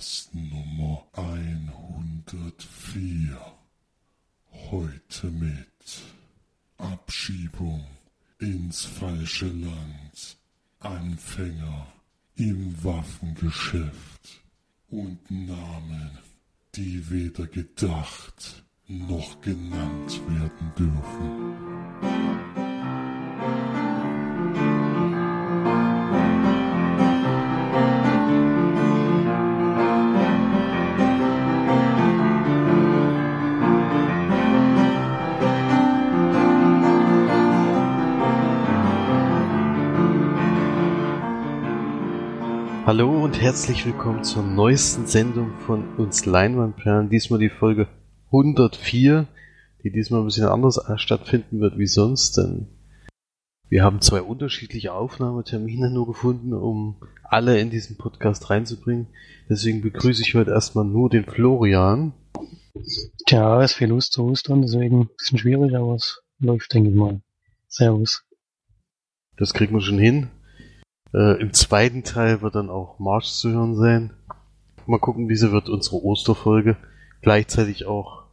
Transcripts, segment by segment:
Podcast Nummer 104. Heute mit Abschiebung ins falsche Land, Anfänger im Waffengeschäft und Namen, die weder gedacht noch genannt werden dürfen. Und herzlich willkommen zur neuesten Sendung von uns Leinwandperlen. Diesmal die Folge 104, die diesmal ein bisschen anders stattfinden wird wie sonst, denn wir haben zwei unterschiedliche Aufnahmetermine nur gefunden, um alle in diesen Podcast reinzubringen. Deswegen begrüße ich heute erstmal nur den Florian. Tja, ist viel Lust zu Ostern, deswegen ein bisschen schwierig, aber es läuft, denke ich mal. Servus. Das kriegen wir schon hin. Äh, Im zweiten Teil wird dann auch Marsch zu hören sein. Mal gucken, diese wird unsere Osterfolge. Gleichzeitig auch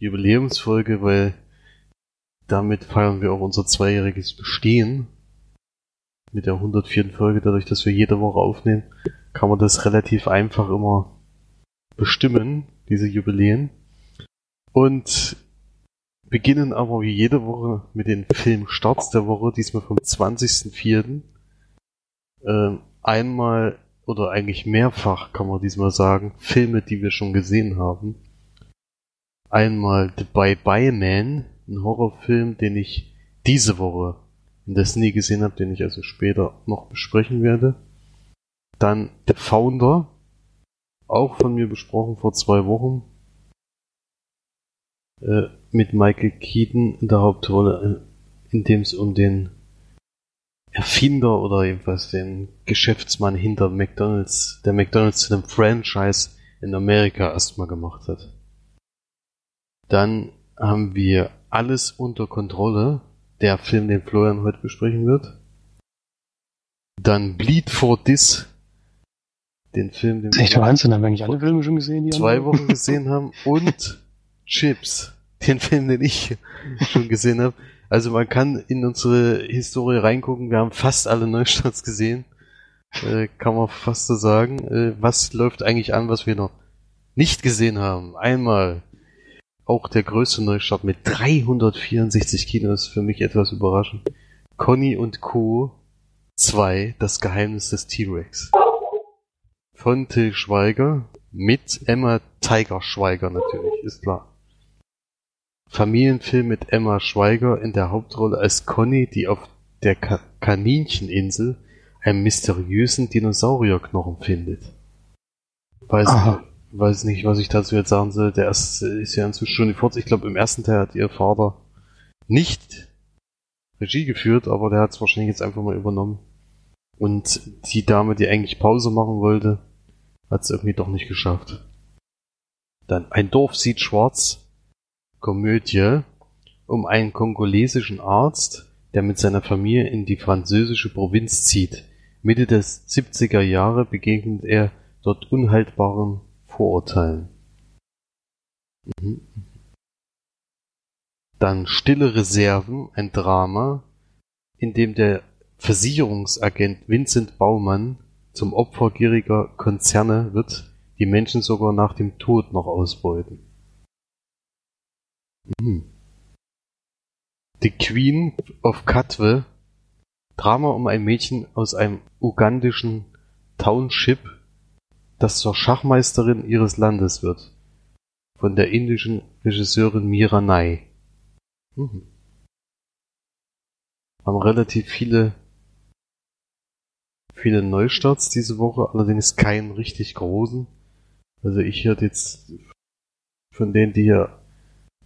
Jubiläumsfolge, weil damit feiern wir auch unser zweijähriges Bestehen. Mit der 104. Folge, dadurch, dass wir jede Woche aufnehmen, kann man das relativ einfach immer bestimmen, diese Jubiläen. Und beginnen aber wie jede Woche mit den Filmstarts der Woche, diesmal vom 20.04 äh, einmal oder eigentlich mehrfach, kann man diesmal sagen, Filme, die wir schon gesehen haben. Einmal The Bye Bye Man, ein Horrorfilm, den ich diese Woche indes nie gesehen habe, den ich also später noch besprechen werde. Dann The Founder, auch von mir besprochen vor zwei Wochen, äh, mit Michael Keaton in der Hauptrolle, äh, in dem es um den Erfinder oder jedenfalls den Geschäftsmann hinter McDonalds, der McDonalds zu einem Franchise in Amerika erstmal gemacht hat. Dann haben wir alles unter Kontrolle, der Film, den Florian heute besprechen wird. Dann Bleed for This, den Film, den Das ist echt Wahnsinn, haben wir eigentlich alle Filme schon gesehen? Die zwei? Wochen gesehen haben und Chips, den Film, den ich schon gesehen habe. Also man kann in unsere Historie reingucken. Wir haben fast alle Neustarts gesehen. Äh, kann man fast so sagen. Äh, was läuft eigentlich an, was wir noch nicht gesehen haben? Einmal auch der größte Neustart mit 364 Kinos, für mich etwas überraschend. Conny und Co. 2, das Geheimnis des T-Rex. Von Till Schweiger mit Emma Tiger Schweiger natürlich, ist klar. Familienfilm mit Emma Schweiger in der Hauptrolle als Conny, die auf der Ka Kanincheninsel einen mysteriösen Dinosaurierknochen findet. Weiß, Aha. weiß nicht, was ich dazu jetzt sagen soll. Der erste ist ja inzwischen schon die Fortsetzung. Ich glaube, im ersten Teil hat ihr Vater nicht Regie geführt, aber der hat es wahrscheinlich jetzt einfach mal übernommen. Und die Dame, die eigentlich Pause machen wollte, hat es irgendwie doch nicht geschafft. Dann ein Dorf sieht schwarz, Komödie um einen kongolesischen Arzt, der mit seiner Familie in die französische Provinz zieht. Mitte der 70er Jahre begegnet er dort unhaltbaren Vorurteilen. Mhm. Dann Stille Reserven, ein Drama, in dem der Versicherungsagent Vincent Baumann zum Opfer gieriger Konzerne wird, die Menschen sogar nach dem Tod noch ausbeuten. Mhm. The Queen of Katwe, Drama um ein Mädchen aus einem ugandischen Township, das zur Schachmeisterin ihres Landes wird. Von der indischen Regisseurin Mira Nai. Mhm. Haben relativ viele viele Neustarts diese Woche, allerdings keinen richtig großen. Also ich hatte jetzt von denen, die hier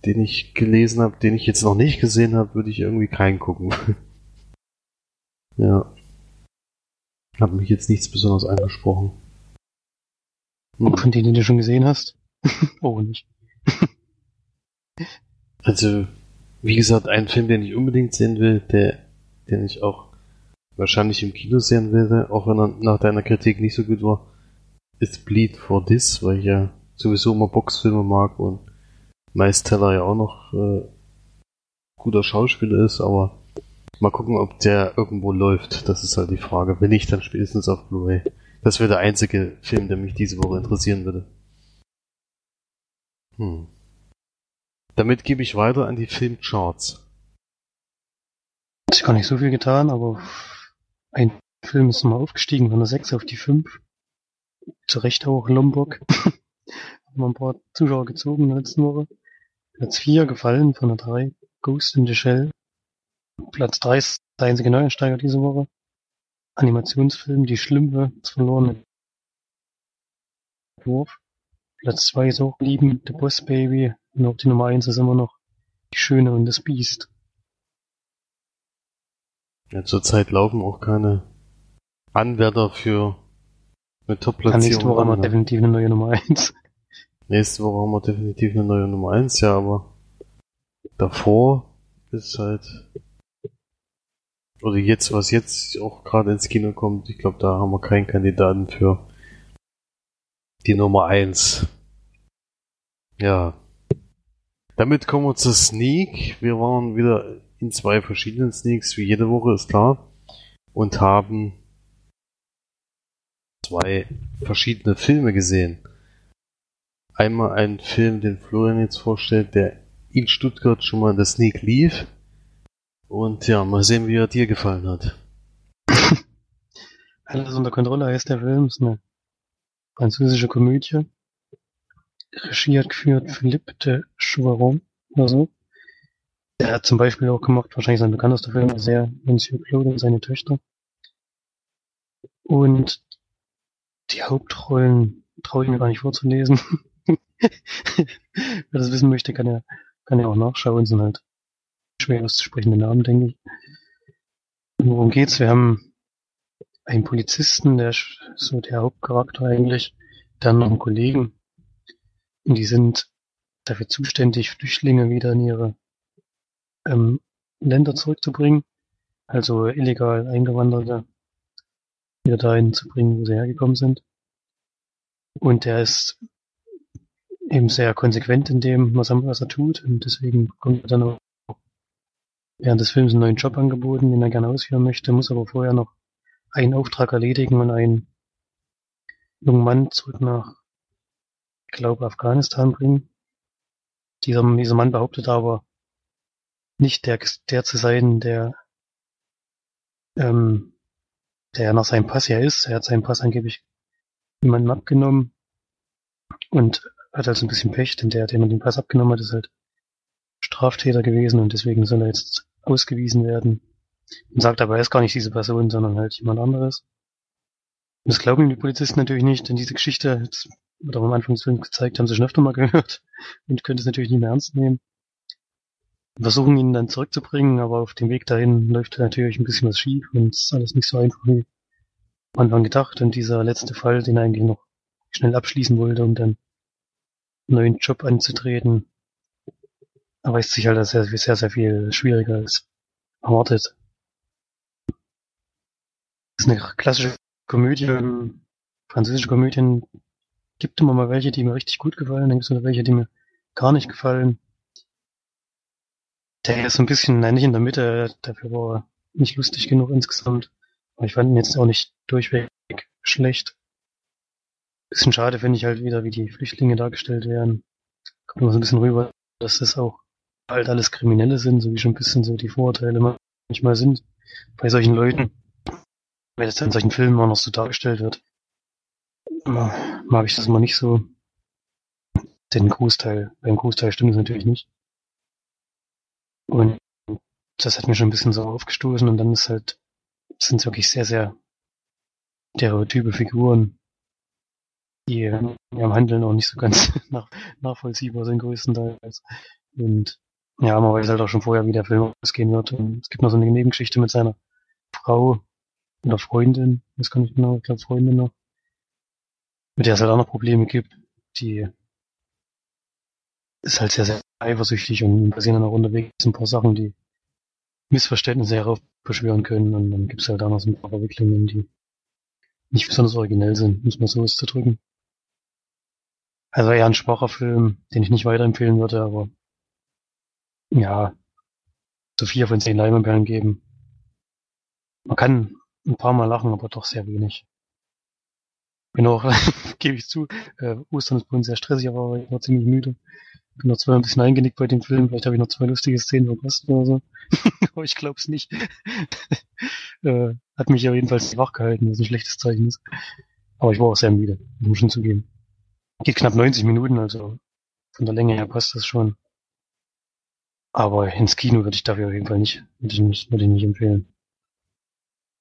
den ich gelesen habe, den ich jetzt noch nicht gesehen habe, würde ich irgendwie keinen gucken. ja. Hat mich jetzt nichts besonders angesprochen. Hm. Von denen, die du schon gesehen hast? oh, nicht. Also, wie gesagt, ein Film, den ich unbedingt sehen will, der, den ich auch wahrscheinlich im Kino sehen werde, auch wenn er nach deiner Kritik nicht so gut war, ist Bleed for This, weil ich ja sowieso immer Boxfilme mag und Miles Teller ja auch noch äh, guter Schauspieler ist, aber mal gucken, ob der irgendwo läuft. Das ist halt die Frage. Wenn nicht, dann spätestens auf Blu-ray. Das wäre der einzige Film, der mich diese Woche interessieren würde. Hm. Damit gebe ich weiter an die Filmcharts. Hat sich gar nicht so viel getan, aber ein Film ist mal aufgestiegen von der 6 auf die 5. Zu Recht auch Lombok. Haben wir ein paar Zuschauer gezogen in der letzten Woche. Platz 4 gefallen von der 3. Ghost in the Shell. Platz 3 ist der einzige Neuansteiger diese Woche. Animationsfilm Die Schlümpfe, das verlorene Wurf. Platz 2 ist auch Lieben, The Boss Baby. Und auch die Nummer 1 ist immer noch Die Schöne und das Biest. Ja, zurzeit laufen auch keine Anwärter für eine Top-Platzierung. Nächste Woche haben wir ne? definitiv eine neue Nummer 1. Nächste Woche haben wir definitiv eine neue Nummer 1, ja, aber davor ist halt oder jetzt, was jetzt auch gerade ins Kino kommt, ich glaube, da haben wir keinen Kandidaten für die Nummer 1. Ja. Damit kommen wir zur Sneak. Wir waren wieder in zwei verschiedenen Sneaks, wie jede Woche, ist klar. Und haben zwei verschiedene Filme gesehen. Einmal einen Film, den Florian jetzt vorstellt, der in Stuttgart schon mal in der Sneak lief. Und ja, mal sehen, wie er dir gefallen hat. Alles unter Kontrolle heißt der Film. Ist eine französische Komödie. Regie hat geführt Philippe de Chouaron oder so. Der hat zum Beispiel auch gemacht, wahrscheinlich sein bekanntester Film, sehr Monsieur Claude und seine Töchter. Und die Hauptrollen traue ich mir gar nicht vorzulesen. Wer das wissen möchte, kann ja, kann ja auch nachschauen, sind halt schwer auszusprechende Namen, denke ich. Worum geht's? Wir haben einen Polizisten, der ist so der Hauptcharakter eigentlich, dann noch einen Kollegen. Und die sind dafür zuständig, Flüchtlinge wieder in ihre ähm, Länder zurückzubringen. Also illegal Eingewanderte wieder dahin zu bringen, wo sie hergekommen sind. Und der ist eben sehr konsequent in dem, was er, tut. Und deswegen kommt er dann auch während des Films einen neuen Job angeboten, den er gerne ausführen möchte, muss aber vorher noch einen Auftrag erledigen und einen jungen Mann zurück nach, ich glaube, Afghanistan bringen. Dieser, dieser Mann behauptet aber nicht der, der zu sein, der, ähm, der nach seinem Pass ja ist. Er hat seinen Pass angeblich jemandem abgenommen und hat also ein bisschen Pech, denn der, der ihm den Pass abgenommen hat, ist halt Straftäter gewesen und deswegen soll er jetzt ausgewiesen werden. Und sagt aber, er ist gar nicht diese Person, sondern halt jemand anderes. Und das glauben die Polizisten natürlich nicht, denn diese Geschichte, jetzt wird auch am Anfang des Films gezeigt, haben sie schon öfter mal gehört und können es natürlich nicht mehr ernst nehmen. Und versuchen ihn dann zurückzubringen, aber auf dem Weg dahin läuft natürlich ein bisschen was schief und es ist alles nicht so einfach wie am Anfang gedacht. Und dieser letzte Fall, den er eigentlich noch schnell abschließen wollte, um dann neuen Job anzutreten, erweist sich halt als sehr, sehr, sehr viel schwieriger als erwartet. Das ist eine klassische Komödie. Französische Komödien gibt immer mal welche, die mir richtig gut gefallen, dann gibt es welche, die mir gar nicht gefallen. Der ist so ein bisschen, nein, nicht in der Mitte, dafür war er nicht lustig genug insgesamt. Aber ich fand ihn jetzt auch nicht durchweg schlecht. Bisschen schade finde ich halt wieder, wie die Flüchtlinge dargestellt werden. Kommt immer so ein bisschen rüber, dass das auch halt alles Kriminelle sind, so wie schon ein bisschen so die Vorurteile manchmal sind bei solchen Leuten. Wenn das in solchen Filmen auch noch so dargestellt wird, mag ich das immer nicht so. Den Großteil, beim Großteil stimmt es natürlich nicht. Und das hat mir schon ein bisschen so aufgestoßen und dann ist halt, sind es wirklich sehr, sehr stereotype Figuren, die im Handeln auch nicht so ganz nach, nachvollziehbar sind größtenteils. Und ja, man weiß halt auch schon vorher, wie der Film ausgehen wird. Und es gibt noch so eine Nebengeschichte mit seiner Frau oder Freundin, das kann ich genau, ich glaube Freundin noch, mit der es halt auch noch Probleme gibt. Die ist halt sehr, sehr eifersüchtig und passieren dann auch unterwegs ein paar Sachen, die Missverständnisse heraufbeschwören können. Und dann gibt es halt auch noch so ein paar Verwicklungen, die nicht besonders originell sind, muss man so auszudrücken. Also eher ein schwacher Film, den ich nicht weiterempfehlen würde, aber ja, so vier von zehn Leinwandperlen geben. Man kann ein paar Mal lachen, aber doch sehr wenig. Bin auch, gebe ich zu, äh, Ostern ist bei uns sehr stressig, aber ich war ziemlich müde. Bin noch zweimal ein bisschen eingenickt bei dem Film, vielleicht habe ich noch zwei lustige Szenen verpasst oder so. aber ich glaube es nicht. äh, hat mich ja jedenfalls wach gehalten, was ein schlechtes Zeichen ist. Aber ich war auch sehr müde, muss schon zugeben. Geht knapp 90 Minuten, also von der Länge her passt das schon. Aber ins Kino würde ich dafür auf jeden Fall nicht, würde ich nicht, würde ich nicht empfehlen.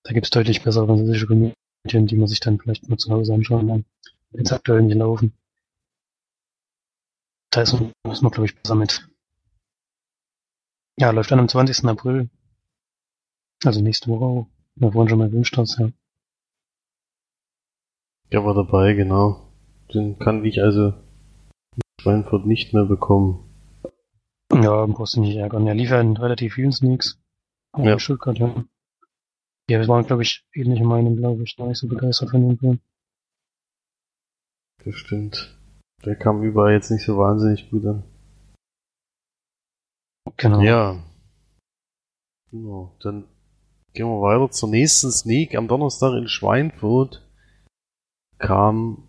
Da gibt's deutlich bessere französische Komödien, die man sich dann vielleicht nur zu Hause anschauen kann, wenn aktuell nicht laufen. Da ist, ist man, glaube ich, besser mit. Ja, läuft dann am 20. April. Also nächste Woche auch. Wir wollen schon mal Filmstarts, ja. Der war dabei, genau. Den kann ich also in Schweinfurt nicht mehr bekommen. Ja, brauchst du nicht ärgern. Er lief ja in relativ vielen Sneaks. Ja. Ja. Stuttgart, ja. Ja, wir waren, glaube ich, ähnliche Meinung, glaube ich. War nicht so begeistert von dem Film. Das stimmt. Der kam überall jetzt nicht so wahnsinnig gut an. Genau. Ja. Genau. Dann gehen wir weiter zur nächsten Sneak. Am Donnerstag in Schweinfurt kam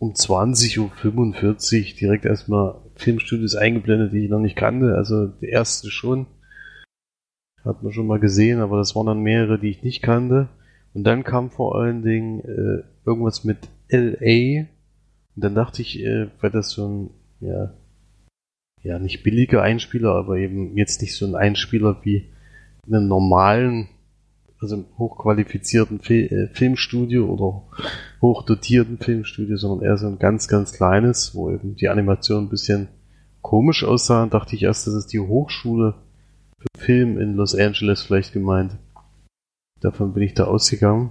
um 20.45 Uhr direkt erstmal Filmstudios eingeblendet, die ich noch nicht kannte. Also der erste schon. Hat man schon mal gesehen, aber das waren dann mehrere, die ich nicht kannte. Und dann kam vor allen Dingen äh, irgendwas mit LA. Und dann dachte ich, äh, wäre das so ein, ja, ja, nicht billiger Einspieler, aber eben jetzt nicht so ein Einspieler wie in einem normalen, also im hochqualifizierten Fil äh, Filmstudio oder hochdotierten Filmstudio, sondern eher so ein ganz, ganz kleines, wo eben die Animation ein bisschen komisch aussah. Dachte ich erst, das ist die Hochschule für Film in Los Angeles vielleicht gemeint. Davon bin ich da ausgegangen.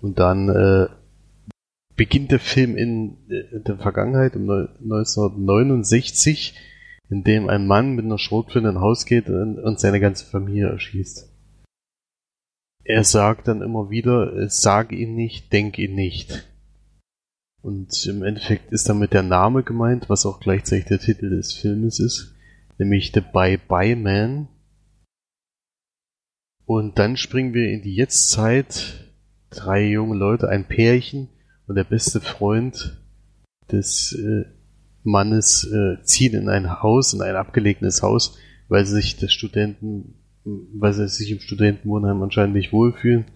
Und dann äh, beginnt der Film in äh, der Vergangenheit, um neu- 1969, in dem ein Mann mit einer Schrotflinte in ein Haus geht und, und seine ganze Familie erschießt. Er sagt dann immer wieder, äh, sag ihn nicht, denk ihn nicht. Und im Endeffekt ist damit der Name gemeint, was auch gleichzeitig der Titel des Filmes ist, nämlich The Bye Bye Man. Und dann springen wir in die Jetztzeit. Drei junge Leute, ein Pärchen und der beste Freund des äh, Mannes äh, ziehen in ein Haus, in ein abgelegenes Haus, weil sich des Studenten, weil sie sich im Studentenwohnheim anscheinend nicht wohlfühlen,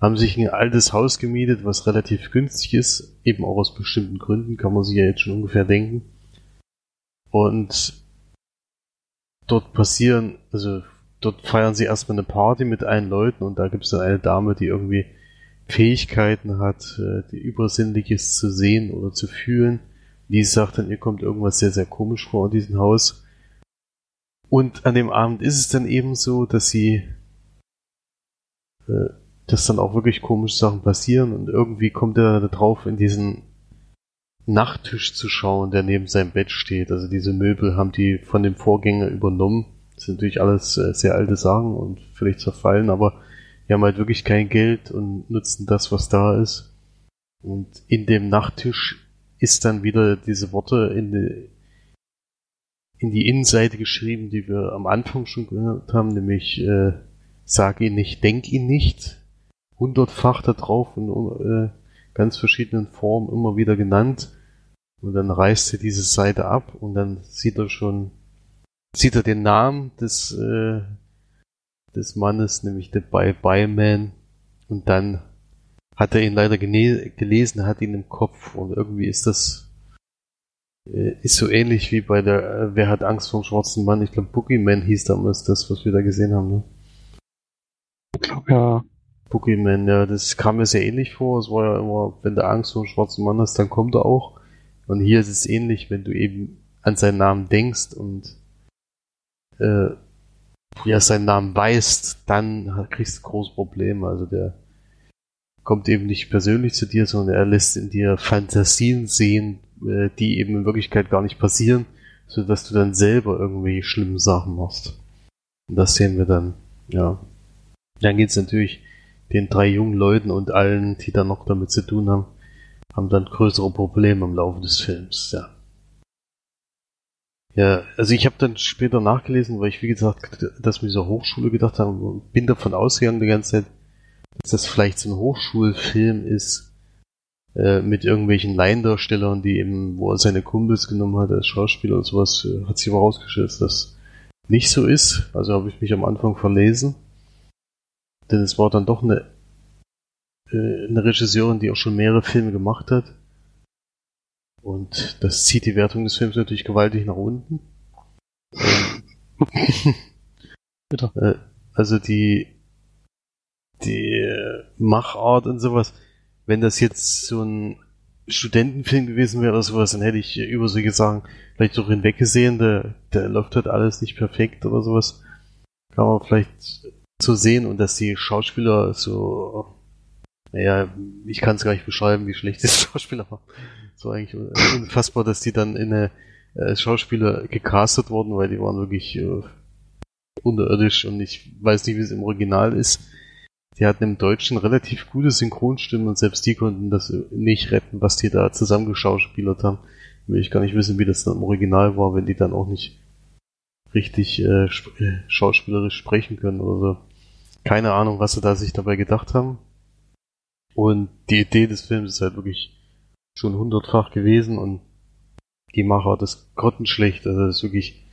haben sich ein altes Haus gemietet, was relativ günstig ist, eben auch aus bestimmten Gründen, kann man sich ja jetzt schon ungefähr denken. Und dort passieren, also dort feiern sie erstmal eine Party mit allen Leuten und da gibt es dann eine Dame, die irgendwie Fähigkeiten hat, äh, die Übersinnliches zu sehen oder zu fühlen. Die sagt dann, ihr kommt irgendwas sehr, sehr komisch vor in diesem Haus. Und an dem Abend ist es dann eben so, dass sie, äh, dass dann auch wirklich komische Sachen passieren und irgendwie kommt er da drauf, in diesen Nachttisch zu schauen, der neben seinem Bett steht. Also diese Möbel haben die von dem Vorgänger übernommen. Das sind natürlich alles äh, sehr alte Sachen und völlig zerfallen, aber die haben halt wirklich kein Geld und nutzen das, was da ist. Und in dem Nachttisch ist dann wieder diese Worte in in die Innenseite geschrieben, die wir am Anfang schon gehört haben, nämlich äh, sag ihn nicht, denk ihn nicht. Hundertfach da drauf in äh, ganz verschiedenen Formen immer wieder genannt. Und dann reißt er diese Seite ab und dann sieht er schon, sieht er den Namen des, äh, des Mannes, nämlich der Bye Bye Man. Und dann hat er ihn leider gelesen, hat ihn im Kopf und irgendwie ist das ist so ähnlich wie bei der äh, Wer hat Angst vor dem schwarzen Mann? Ich glaube Boogeyman hieß damals das, was wir da gesehen haben. Ne? Ich glaube, ja. Boogeyman, ja, das kam mir sehr ähnlich vor. Es war ja immer, wenn du Angst vor dem schwarzen Mann hast, dann kommt er auch. Und hier ist es ähnlich, wenn du eben an seinen Namen denkst und äh, ja, seinen Namen weißt, dann kriegst du große Probleme. Also der kommt eben nicht persönlich zu dir, sondern er lässt in dir Fantasien sehen, äh, die eben in Wirklichkeit gar nicht passieren, sodass du dann selber irgendwie schlimme Sachen machst. Und das sehen wir dann, ja. Dann geht's natürlich den drei jungen Leuten und allen, die dann noch damit zu tun haben, haben dann größere Probleme im Laufe des Films, ja. Ja, also ich habe dann später nachgelesen, weil ich wie gesagt das mit dieser Hochschule gedacht habe, bin davon ausgegangen die ganze Zeit, dass das vielleicht so ein Hochschulfilm ist äh, mit irgendwelchen Laiendarstellern, die eben, wo er seine Kumpels genommen hat als Schauspieler und sowas, äh, hat sich aber rausgestellt, dass das nicht so ist. Also habe ich mich am Anfang verlesen. Denn es war dann doch eine, äh, eine Regisseurin, die auch schon mehrere Filme gemacht hat. Und das zieht die Wertung des Films natürlich gewaltig nach unten. Bitte. Äh, also die, die Machart und sowas, wenn das jetzt so ein Studentenfilm gewesen wäre oder sowas, dann hätte ich über solche Sachen vielleicht auch hinweggesehen, der, der läuft halt alles nicht perfekt oder sowas. Kann man vielleicht so sehen und dass die Schauspieler so, naja, ich kann es gar nicht beschreiben, wie schlecht die Schauspieler waren. So eigentlich unfassbar, dass die dann in eine äh, Schauspieler gecastet wurden, weil die waren wirklich äh, unterirdisch und ich weiß nicht, wie es im Original ist. Die hatten im Deutschen relativ gute Synchronstimmen und selbst die konnten das nicht retten, was die da zusammengeschauspielert haben. Will ich gar nicht wissen, wie das dann im Original war, wenn die dann auch nicht richtig äh, sp äh, schauspielerisch sprechen können oder so. Keine Ahnung, was sie da sich dabei gedacht haben. Und die Idee des Films ist halt wirklich schon hundertfach gewesen und die Macher das grottenschlecht, also das ist wirklich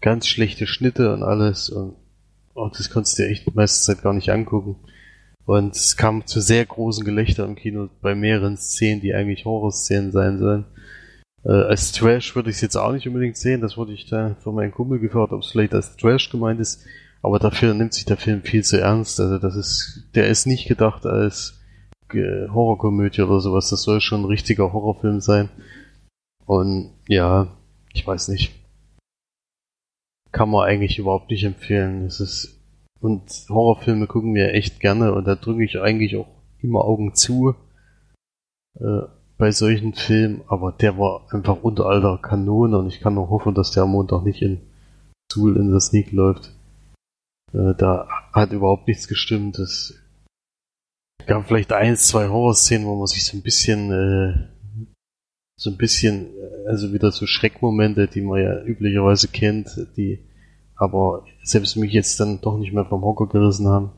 ganz schlechte Schnitte und alles und, und das konntest du dir echt meiste Zeit gar nicht angucken. Und es kam zu sehr großen Gelächter im Kino bei mehreren Szenen, die eigentlich Horrorszenen sein sollen. Äh, als Trash würde ich es jetzt auch nicht unbedingt sehen, das wurde ich da von meinem Kumpel gefragt, ob es vielleicht als Trash gemeint ist, aber dafür nimmt sich der Film viel zu ernst. Also das ist, der ist nicht gedacht als Horrorkomödie oder sowas. Das soll schon ein richtiger Horrorfilm sein. Und ja, ich weiß nicht. Kann man eigentlich überhaupt nicht empfehlen. Es ist und Horrorfilme gucken wir echt gerne und da drücke ich eigentlich auch immer Augen zu äh, bei solchen Filmen. Aber der war einfach unter alter Kanone und ich kann nur hoffen, dass der am Montag nicht in Suhl in der Sneak läuft. Äh, da hat überhaupt nichts gestimmt. Das gab vielleicht eins, zwei Horrorszenen, wo man sich so ein bisschen, äh, so ein bisschen, äh, also wieder so Schreckmomente, die man ja üblicherweise kennt, die aber selbst mich jetzt dann doch nicht mehr vom Hocker gerissen haben.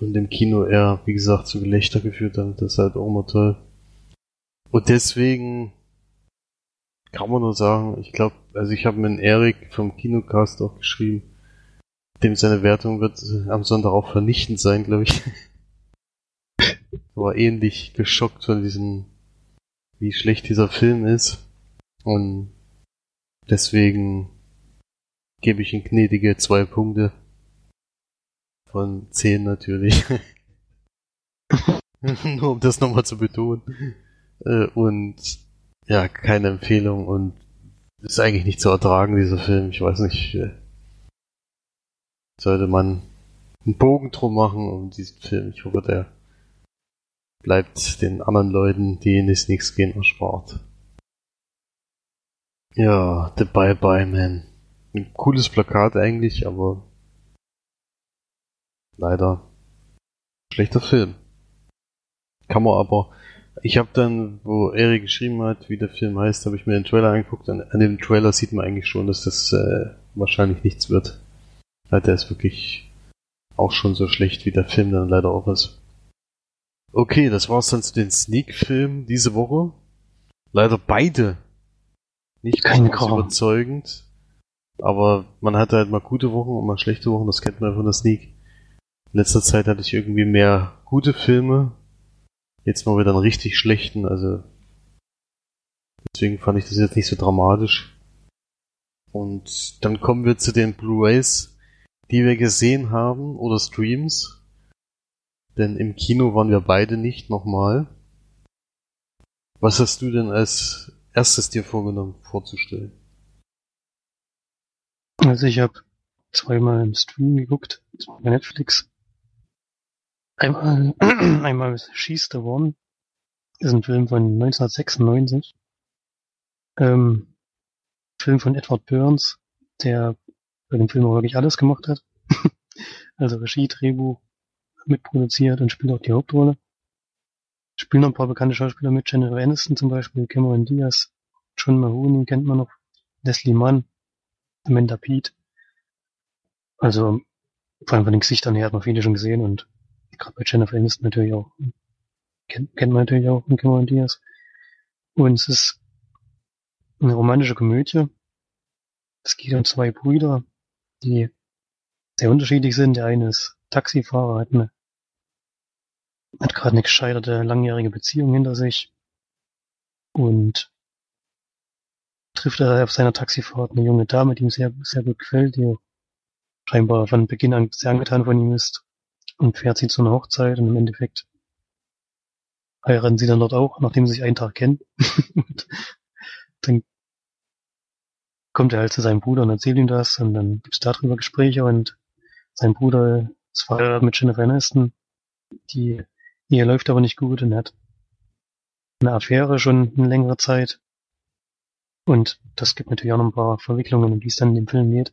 Und im Kino eher, wie gesagt, zu Gelächter geführt haben. Das ist halt auch immer toll. Und deswegen kann man nur sagen, ich glaube, also ich habe mit Erik vom Kinocast auch geschrieben, dem seine Wertung wird am Sonntag auch vernichtend sein, glaube ich. war ähnlich geschockt von diesem, wie schlecht dieser Film ist. Und deswegen gebe ich ihm gnädige zwei Punkte. Von zehn natürlich. Nur um das nochmal zu betonen. Äh, und ja, keine Empfehlung und ist eigentlich nicht zu ertragen, dieser Film. Ich weiß nicht, äh, sollte man einen Bogen drum machen um diesen Film. Ich hoffe, der bleibt den anderen Leuten, die in die Sneaks gehen, erspart. Ja, The Bye Bye Man. Ein cooles Plakat eigentlich, aber leider schlechter Film. Kann man aber. Ich habe dann, wo Eric geschrieben hat, wie der Film heißt, habe ich mir den Trailer angeguckt. und an dem Trailer sieht man eigentlich schon, dass das äh, wahrscheinlich nichts wird. Weil der ist wirklich auch schon so schlecht, wie der Film dann leider auch ist. Okay, das war's dann zu den Sneak-Filmen diese Woche. Leider beide nicht ganz überzeugend. Aber man hatte halt mal gute Wochen und mal schlechte Wochen, das kennt man von der Sneak. In letzter Zeit hatte ich irgendwie mehr gute Filme. Jetzt mal wieder einen richtig schlechten, also deswegen fand ich das jetzt nicht so dramatisch. Und dann kommen wir zu den Blu-rays, die wir gesehen haben oder Streams. Denn im Kino waren wir beide nicht nochmal. Was hast du denn als erstes dir vorgenommen vorzustellen? Also ich habe zweimal im Stream geguckt, bei Netflix. Einmal, einmal She's the One. Ist ein Film von 1996. Ähm, Film von Edward Burns, der bei dem Film auch wirklich alles gemacht hat. also Regie, Drehbuch, mitproduziert und spielt auch die Hauptrolle. spielen noch ein paar bekannte Schauspieler mit. Jennifer Aniston zum Beispiel, Cameron Diaz, John Mahoney kennt man noch, Leslie Mann, Amanda Pete. Also vor allem von den Gesichtern her hat man viele schon gesehen und gerade bei Jennifer Aniston natürlich auch. Kennt, kennt man natürlich auch von Cameron Diaz. Und es ist eine romantische Komödie. Es geht um zwei Brüder, die sehr unterschiedlich sind. Der eine ist Taxifahrer, hat eine hat gerade eine gescheiterte langjährige Beziehung hinter sich und trifft er auf seiner Taxifahrt eine junge Dame, die ihm sehr, sehr gut gefällt, die scheinbar von Beginn an sehr angetan von ihm ist und fährt sie zu einer Hochzeit und im Endeffekt heiraten sie dann dort auch, nachdem sie sich einen Tag kennen. dann kommt er halt zu seinem Bruder und erzählt ihm das und dann gibt's darüber Gespräche und sein Bruder ist verheiratet mit Jennifer Aniston. Die Ehe läuft aber nicht gut und hat eine Affäre schon eine längere Zeit. Und das gibt natürlich auch noch ein paar Verwicklungen, um die es dann in dem Film geht.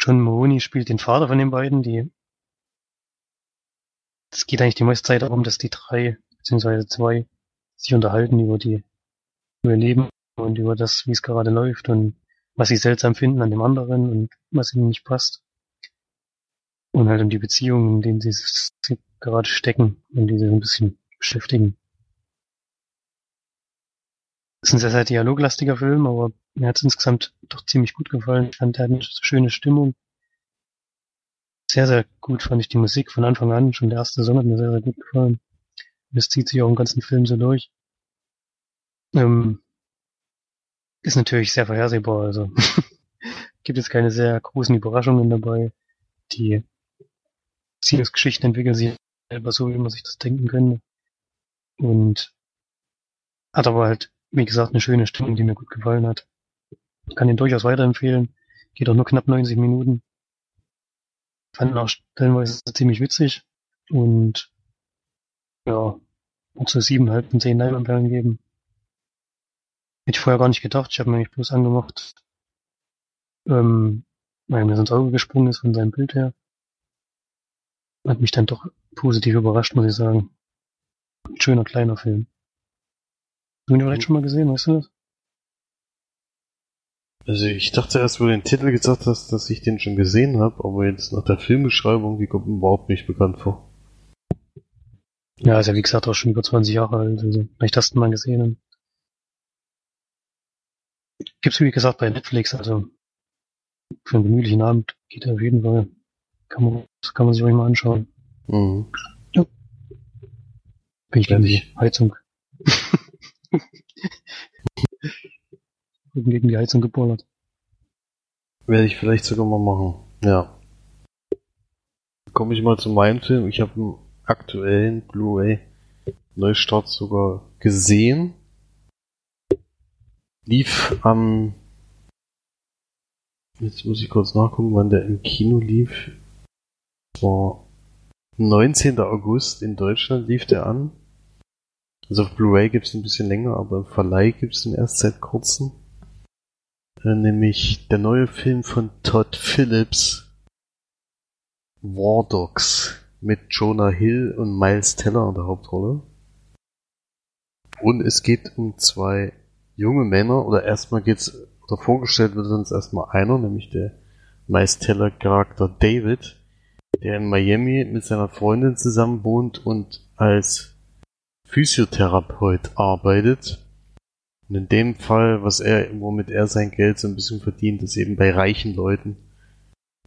John Mahoney spielt den Vater von den beiden, die es geht eigentlich die meiste Zeit darum, dass die drei, beziehungsweise zwei, sich unterhalten über die, über ihr Leben und über das, wie es gerade läuft und was sie seltsam finden an dem anderen und was ihnen nicht passt. Und halt um die Beziehungen, in denen sie, sie gerade stecken und die sie so ein bisschen beschäftigen. Es ist ein sehr, sehr dialoglastiger Film, aber mir hat es insgesamt doch ziemlich gut gefallen. Ich fand, er hat eine schöne Stimmung. Sehr, sehr gut fand ich die Musik von Anfang an. Schon der erste Song hat mir sehr, sehr gut gefallen. Das zieht sich auch im ganzen Film so durch. Ähm, ist natürlich sehr vorhersehbar, also gibt es keine sehr großen Überraschungen dabei. Die Beziehungsgeschichten entwickeln sich selber so, wie man sich das denken könnte. Und hat aber halt, wie gesagt, eine schöne Stimmung, die mir gut gefallen hat. Ich kann ihn durchaus weiterempfehlen. Geht auch nur knapp 90 Minuten. Fand ihn auch stellenweise ziemlich witzig. Und ja, auch so siebeneinhalb von zehn Leinwandperlen geben. Hätte ich vorher gar nicht gedacht. Ich habe mir eigentlich bloß angemacht, ähm, weil mir ins Auge gesprungen ist von seinem Bild her. Hat mich dann doch positiv überrascht, muss ich sagen. Ein schöner kleiner Film. Hast du ihn vielleicht schon mal gesehen, weißt du das? Also ich dachte erst, wo du den Titel gesagt hast, dass ich den schon gesehen habe, aber jetzt nach der Filmbeschreibung, die kommt mir überhaupt nicht bekannt vor. Ja, ist ja wie gesagt auch schon über 20 Jahre alt, also vielleicht hast du ihn mal gesehen. Gibt's wie gesagt bei Netflix, also für einen gemütlichen Abend geht er auf jeden Fall. Kann man, das kann man sich ruhig mal anschauen. Mhm. Bin ich gegen die Heizung. Gegen die Heizung gebollert. Werde ich vielleicht sogar mal machen. Ja. Komme ich mal zu meinem Film. Ich habe einen aktuellen Blu-ray Neustart sogar gesehen. Lief am Jetzt muss ich kurz nachgucken, wann der im Kino lief. War 19. August in Deutschland lief der an. Also auf Blu-ray gibt's ein bisschen länger, aber im Verleih gibt's den erst seit kurzem. Äh, nämlich der neue Film von Todd Phillips, War Dogs, mit Jonah Hill und Miles Teller in der Hauptrolle. Und es geht um zwei junge Männer, oder erstmal geht's, oder vorgestellt wird uns erstmal einer, nämlich der Miles Teller Charakter David, der in Miami mit seiner Freundin zusammen wohnt und als Physiotherapeut arbeitet. Und in dem Fall, was er, womit er sein Geld so ein bisschen verdient, ist eben bei reichen Leuten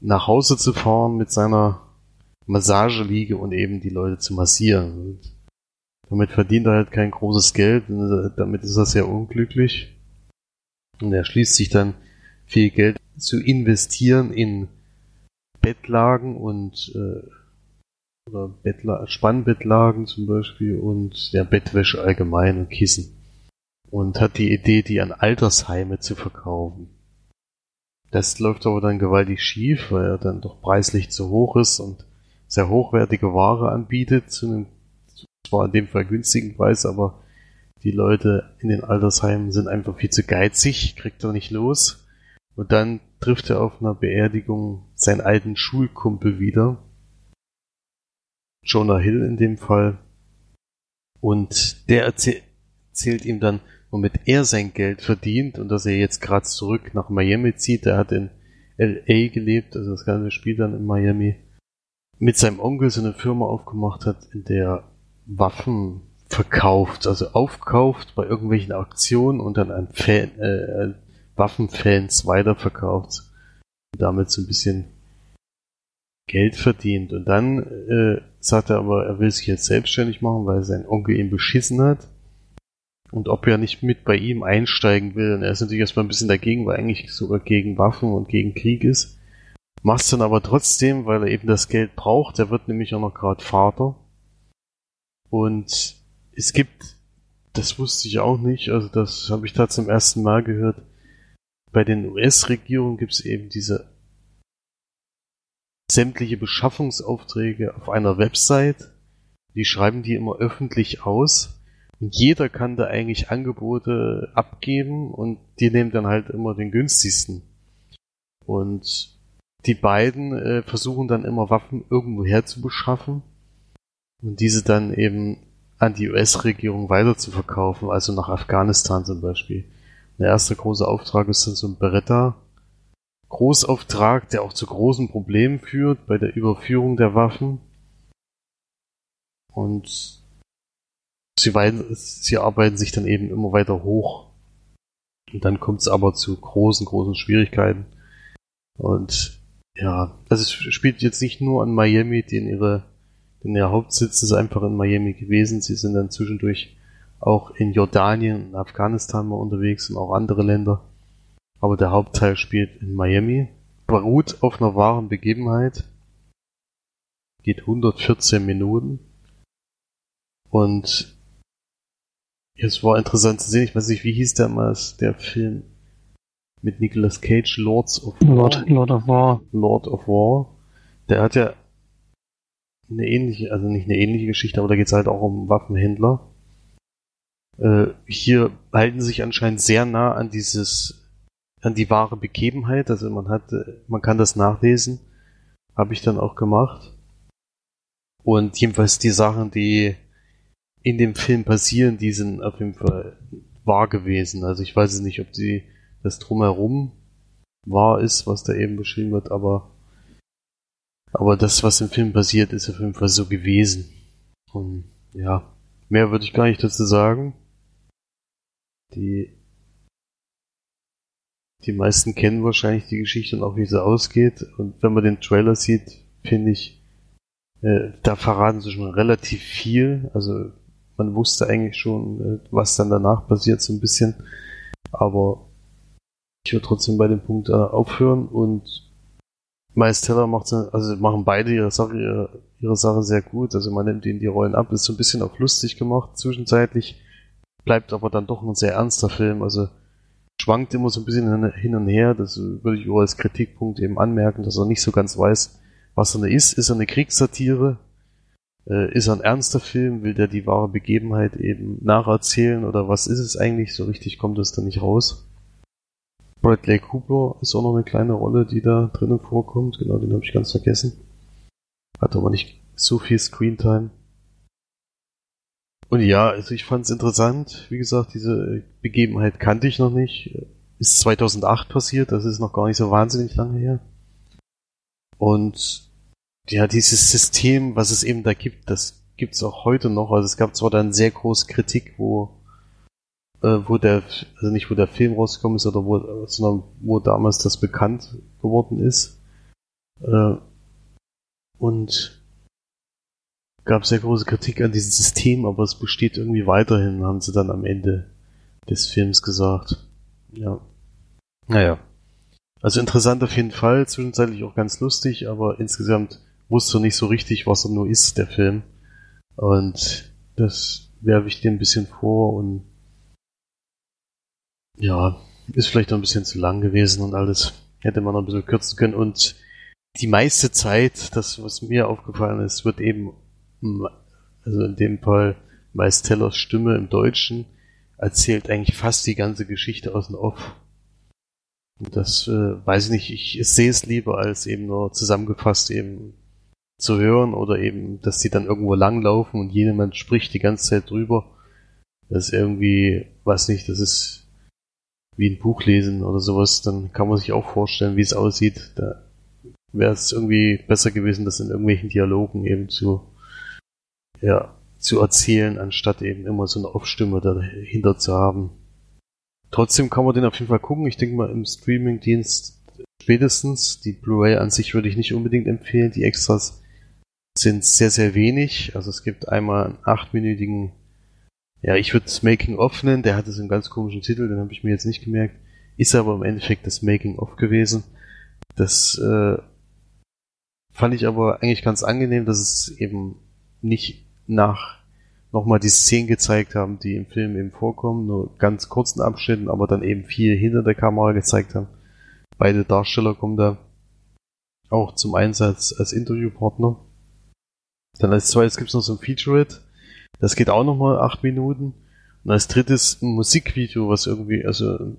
nach Hause zu fahren mit seiner Massageliege und eben die Leute zu massieren. Und damit verdient er halt kein großes Geld, damit ist er sehr unglücklich. Und er schließt sich dann viel Geld zu investieren in Bettlagen und äh, oder Bettla Spannbettlagen zum Beispiel und ja, Bettwäsche allgemein und Kissen. Und hat die Idee, die an Altersheime zu verkaufen. Das läuft aber dann gewaltig schief, weil er dann doch preislich zu hoch ist und sehr hochwertige Ware anbietet, zu einem zwar in dem Fall günstigen Preis, aber die Leute in den Altersheimen sind einfach viel zu geizig, kriegt er nicht los. Und dann trifft er auf einer Beerdigung seinen alten Schulkumpel wieder. Jonah Hill in dem Fall. Und der erzähl erzählt ihm dann, womit er sein Geld verdient und dass er jetzt gerade zurück nach Miami zieht. Er hat in LA gelebt, also das ganze Spiel dann in Miami. Mit seinem Onkel so eine Firma aufgemacht hat, in der Waffen verkauft, also aufkauft bei irgendwelchen Auktionen und dann an Fan, äh, Waffenfans weiterverkauft. Damit so ein bisschen Geld verdient. Und dann äh, sagt er aber, er will sich jetzt selbstständig machen, weil sein Onkel ihn beschissen hat. Und ob er nicht mit bei ihm einsteigen will. Und er ist natürlich erstmal ein bisschen dagegen, weil er eigentlich sogar gegen Waffen und gegen Krieg ist. Macht's dann aber trotzdem, weil er eben das Geld braucht. Er wird nämlich auch noch gerade Vater. Und es gibt, das wusste ich auch nicht, also das habe ich da zum ersten Mal gehört, bei den US-Regierungen gibt es eben diese sämtliche Beschaffungsaufträge auf einer Website. Die schreiben die immer öffentlich aus. Und jeder kann da eigentlich Angebote abgeben und die nehmen dann halt immer den günstigsten. Und die beiden äh, versuchen dann immer Waffen irgendwo her zu beschaffen und diese dann eben an die US-Regierung weiter zu verkaufen, also nach Afghanistan zum Beispiel. Der erste große Auftrag ist dann so ein Beretta Großauftrag, der auch zu großen Problemen führt bei der Überführung der Waffen. Und sie, sie arbeiten sich dann eben immer weiter hoch. Und dann kommt es aber zu großen, großen Schwierigkeiten. Und ja, also es spielt jetzt nicht nur an Miami, den ihre denn der Hauptsitz ist einfach in Miami gewesen. Sie sind dann zwischendurch auch in Jordanien und Afghanistan mal unterwegs und auch andere Länder. Aber der Hauptteil spielt in Miami. Beruht auf einer wahren Begebenheit. Geht 114 Minuten. Und es war interessant zu sehen, ich weiß nicht, wie hieß damals der Film mit Nicolas Cage, Lords of War? Lord, Lord of War. Lord of War. Der hat ja eine ähnliche, also nicht eine ähnliche Geschichte, aber da geht es halt auch um Waffenhändler. Äh, hier halten sich anscheinend sehr nah an dieses, an die wahre Begebenheit. Also man hat, man kann das nachlesen. Habe ich dann auch gemacht. Und jedenfalls die Sachen, die in dem Film passieren, die sind auf jeden Fall wahr gewesen. Also ich weiß nicht, ob die das drumherum wahr ist, was da eben beschrieben wird, aber aber das, was im Film passiert, ist auf jeden Fall so gewesen. Und ja, mehr würde ich gar nicht dazu sagen. Die, die meisten kennen wahrscheinlich die Geschichte und auch wie sie ausgeht. Und wenn man den Trailer sieht, finde ich, äh, da verraten sie schon relativ viel. Also man wusste eigentlich schon, äh, was dann danach passiert, so ein bisschen. Aber ich würde trotzdem bei dem Punkt äh, aufhören und Miles Teller macht, also machen beide ihre Sache, ihre, ihre Sache sehr gut. Also man nimmt ihnen die Rollen ab, ist so ein bisschen auch lustig gemacht zwischenzeitlich, bleibt aber dann doch ein sehr ernster Film. Also schwankt immer so ein bisschen hin und her. Das würde ich auch als Kritikpunkt eben anmerken, dass er nicht so ganz weiß, was er ist. Ist er eine Kriegssatire? Äh, ist er ein ernster Film? Will der die wahre Begebenheit eben nacherzählen? Oder was ist es eigentlich? So richtig kommt es da nicht raus. Bradley Cooper ist auch noch eine kleine Rolle, die da drinnen vorkommt. Genau, den habe ich ganz vergessen. Hat aber nicht so viel Screentime. Und ja, also ich fand es interessant. Wie gesagt, diese Begebenheit kannte ich noch nicht. Ist 2008 passiert, das ist noch gar nicht so wahnsinnig lange her. Und ja, dieses System, was es eben da gibt, das gibt es auch heute noch. Also es gab zwar dann sehr große Kritik, wo äh, wo der, also nicht wo der Film rausgekommen ist, oder wo, sondern wo damals das bekannt geworden ist. Äh, und gab sehr große Kritik an diesem System, aber es besteht irgendwie weiterhin, haben sie dann am Ende des Films gesagt. Ja. Naja. Also interessant auf jeden Fall, zwischenzeitlich auch ganz lustig, aber insgesamt wusste nicht so richtig, was er nur ist, der Film. Und das werfe ich dir ein bisschen vor und ja, ist vielleicht noch ein bisschen zu lang gewesen und alles. Hätte man noch ein bisschen kürzen können. Und die meiste Zeit, das, was mir aufgefallen ist, wird eben, also in dem Fall Miles Tellers Stimme im Deutschen, erzählt eigentlich fast die ganze Geschichte aus dem Off. Und das äh, weiß ich nicht, ich, ich sehe es lieber als eben nur zusammengefasst eben zu hören oder eben, dass die dann irgendwo langlaufen und jemand spricht die ganze Zeit drüber. Das ist irgendwie, weiß nicht, das ist wie ein Buch lesen oder sowas, dann kann man sich auch vorstellen, wie es aussieht. Da wäre es irgendwie besser gewesen, das in irgendwelchen Dialogen eben zu, ja, zu erzählen, anstatt eben immer so eine Aufstimme dahinter zu haben. Trotzdem kann man den auf jeden Fall gucken. Ich denke mal im Streamingdienst spätestens. Die Blu-ray an sich würde ich nicht unbedingt empfehlen. Die Extras sind sehr, sehr wenig. Also es gibt einmal einen achtminütigen, ja, ich würde es Making of nennen. Der hatte so einen ganz komischen Titel, den habe ich mir jetzt nicht gemerkt. Ist aber im Endeffekt das Making of gewesen. Das äh, fand ich aber eigentlich ganz angenehm, dass es eben nicht nach nochmal die Szenen gezeigt haben, die im Film eben vorkommen, nur ganz kurzen Abschnitten, aber dann eben viel hinter der Kamera gezeigt haben. Beide Darsteller kommen da auch zum Einsatz als Interviewpartner. Dann als zweites gibt es noch so ein Featurette. Das geht auch nochmal acht Minuten. Und als drittes ein Musikvideo, was irgendwie, also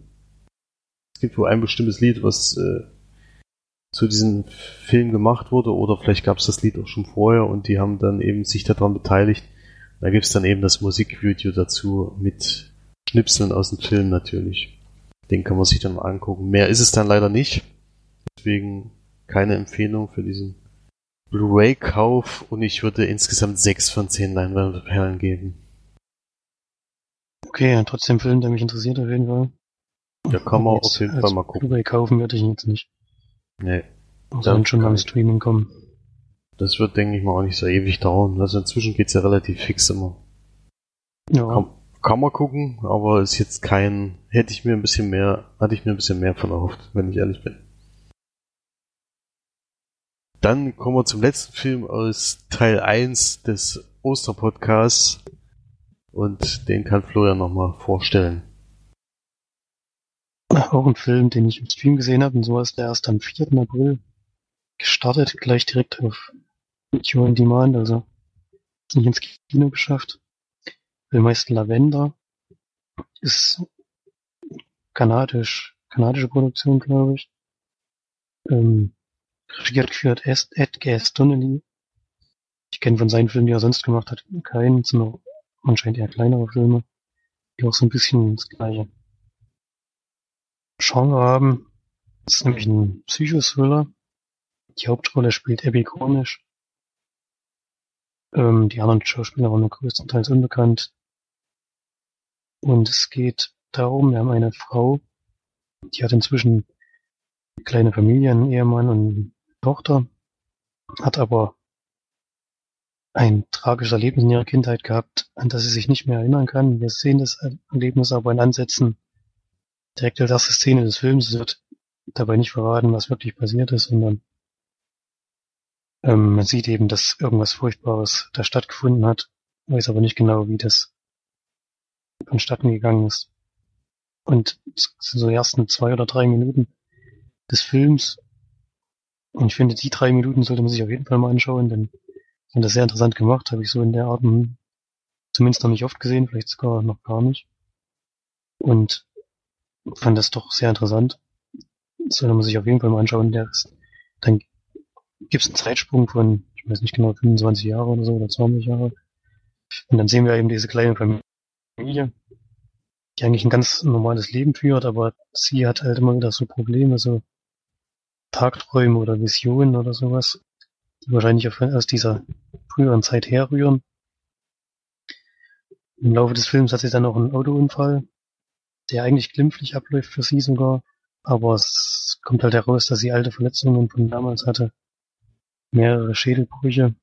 es gibt wohl ein bestimmtes Lied, was äh, zu diesem Film gemacht wurde, oder vielleicht gab es das Lied auch schon vorher und die haben dann eben sich daran beteiligt. Da gibt's dann eben das Musikvideo dazu mit Schnipseln aus dem Film natürlich. Den kann man sich dann mal angucken. Mehr ist es dann leider nicht. Deswegen keine Empfehlung für diesen Blu-ray-Kauf und ich würde insgesamt sechs von zehn Leinwandperlen geben. Okay, ja, trotzdem Film, der mich interessiert auf jeden Fall. Da kann man auf jeden Fall mal gucken. Blu-ray kaufen würde ich ihn jetzt nicht. Nee. Dann schon beim Streaming kommen. Das wird, denke ich mal, auch nicht so ewig dauern. Also inzwischen geht's ja relativ fix immer. Ja. Kann, kann man gucken, aber ist jetzt kein, hätte ich mir ein bisschen mehr, hatte ich mir ein bisschen mehr von erhofft, wenn ich ehrlich bin. Dann kommen wir zum letzten Film aus Teil 1 des Osterpodcasts und den kann Florian nochmal vorstellen. Auch ein Film, den ich im Stream gesehen habe, und so ist der erst am 4. April gestartet, gleich direkt auf Video on Demand, also nicht ins Kino geschafft. Film heißt Lavender, ist kanadisch, kanadische Produktion, glaube ich. Ähm, regiert geführt Ed Gas Donnelly. Ich kenne von seinen Filmen, die er sonst gemacht hat, keinen, sind noch anscheinend eher kleinere Filme, die auch so ein bisschen das gleiche Genre haben. Das ist nämlich ein Psychothriller. Die Hauptrolle spielt Abby Cornish. Ähm, die anderen Schauspieler waren mir größtenteils unbekannt. Und es geht darum, wir haben eine Frau, die hat inzwischen eine kleine Familie, einen Ehemann und eine Tochter, hat aber ein tragisches Erlebnis in ihrer Kindheit gehabt, an das sie sich nicht mehr erinnern kann. Wir sehen das Erlebnis aber in Ansätzen direkt als erste Szene des Films. Wird dabei nicht verraten, was wirklich passiert ist, sondern ähm, man sieht eben, dass irgendwas Furchtbares da stattgefunden hat, weiß aber nicht genau, wie das vonstatten gegangen ist. Und sind so die ersten zwei oder drei Minuten des Films. Und ich finde, die drei Minuten sollte man sich auf jeden Fall mal anschauen, denn ich finde das sehr interessant gemacht, habe ich so in der Art zumindest noch nicht oft gesehen, vielleicht sogar noch gar nicht. Und fand das doch sehr interessant. Das sollte man sich auf jeden Fall mal anschauen. Der ist, dann gibt es einen Zeitsprung von, ich weiß nicht genau, 25 Jahre oder so oder 20 Jahre. Und dann sehen wir eben diese kleine Familie, die eigentlich ein ganz normales Leben führt, aber sie hat halt immer wieder so Probleme, so Tagträume oder Visionen oder sowas, die wahrscheinlich aus dieser früheren Zeit herrühren. Im Laufe des Films hat sie dann auch einen Autounfall, der eigentlich glimpflich abläuft für sie sogar, aber es kommt halt heraus, dass sie alte Verletzungen von damals hatte mehrere Schädelbrüche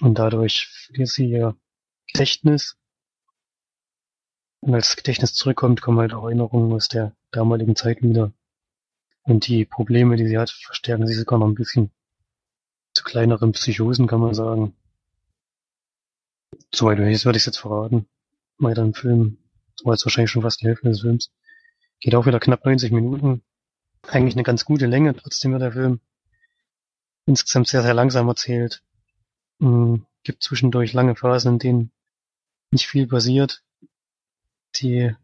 und dadurch verliert sie ihr Gedächtnis. Und als das Gedächtnis zurückkommt, kommen halt Erinnerungen aus der damaligen Zeit wieder. Und die Probleme, die sie hat, verstärken sie sogar noch ein bisschen. Zu kleineren Psychosen kann man sagen. Soweit würde ich es jetzt verraten. Weiter im Film. War jetzt wahrscheinlich schon fast die Hälfte des Films. Geht auch wieder knapp 90 Minuten. Eigentlich eine ganz gute Länge, trotzdem wird der Film insgesamt sehr, sehr langsam erzählt. Mhm. Gibt zwischendurch lange Phasen, in denen nicht viel passiert. Die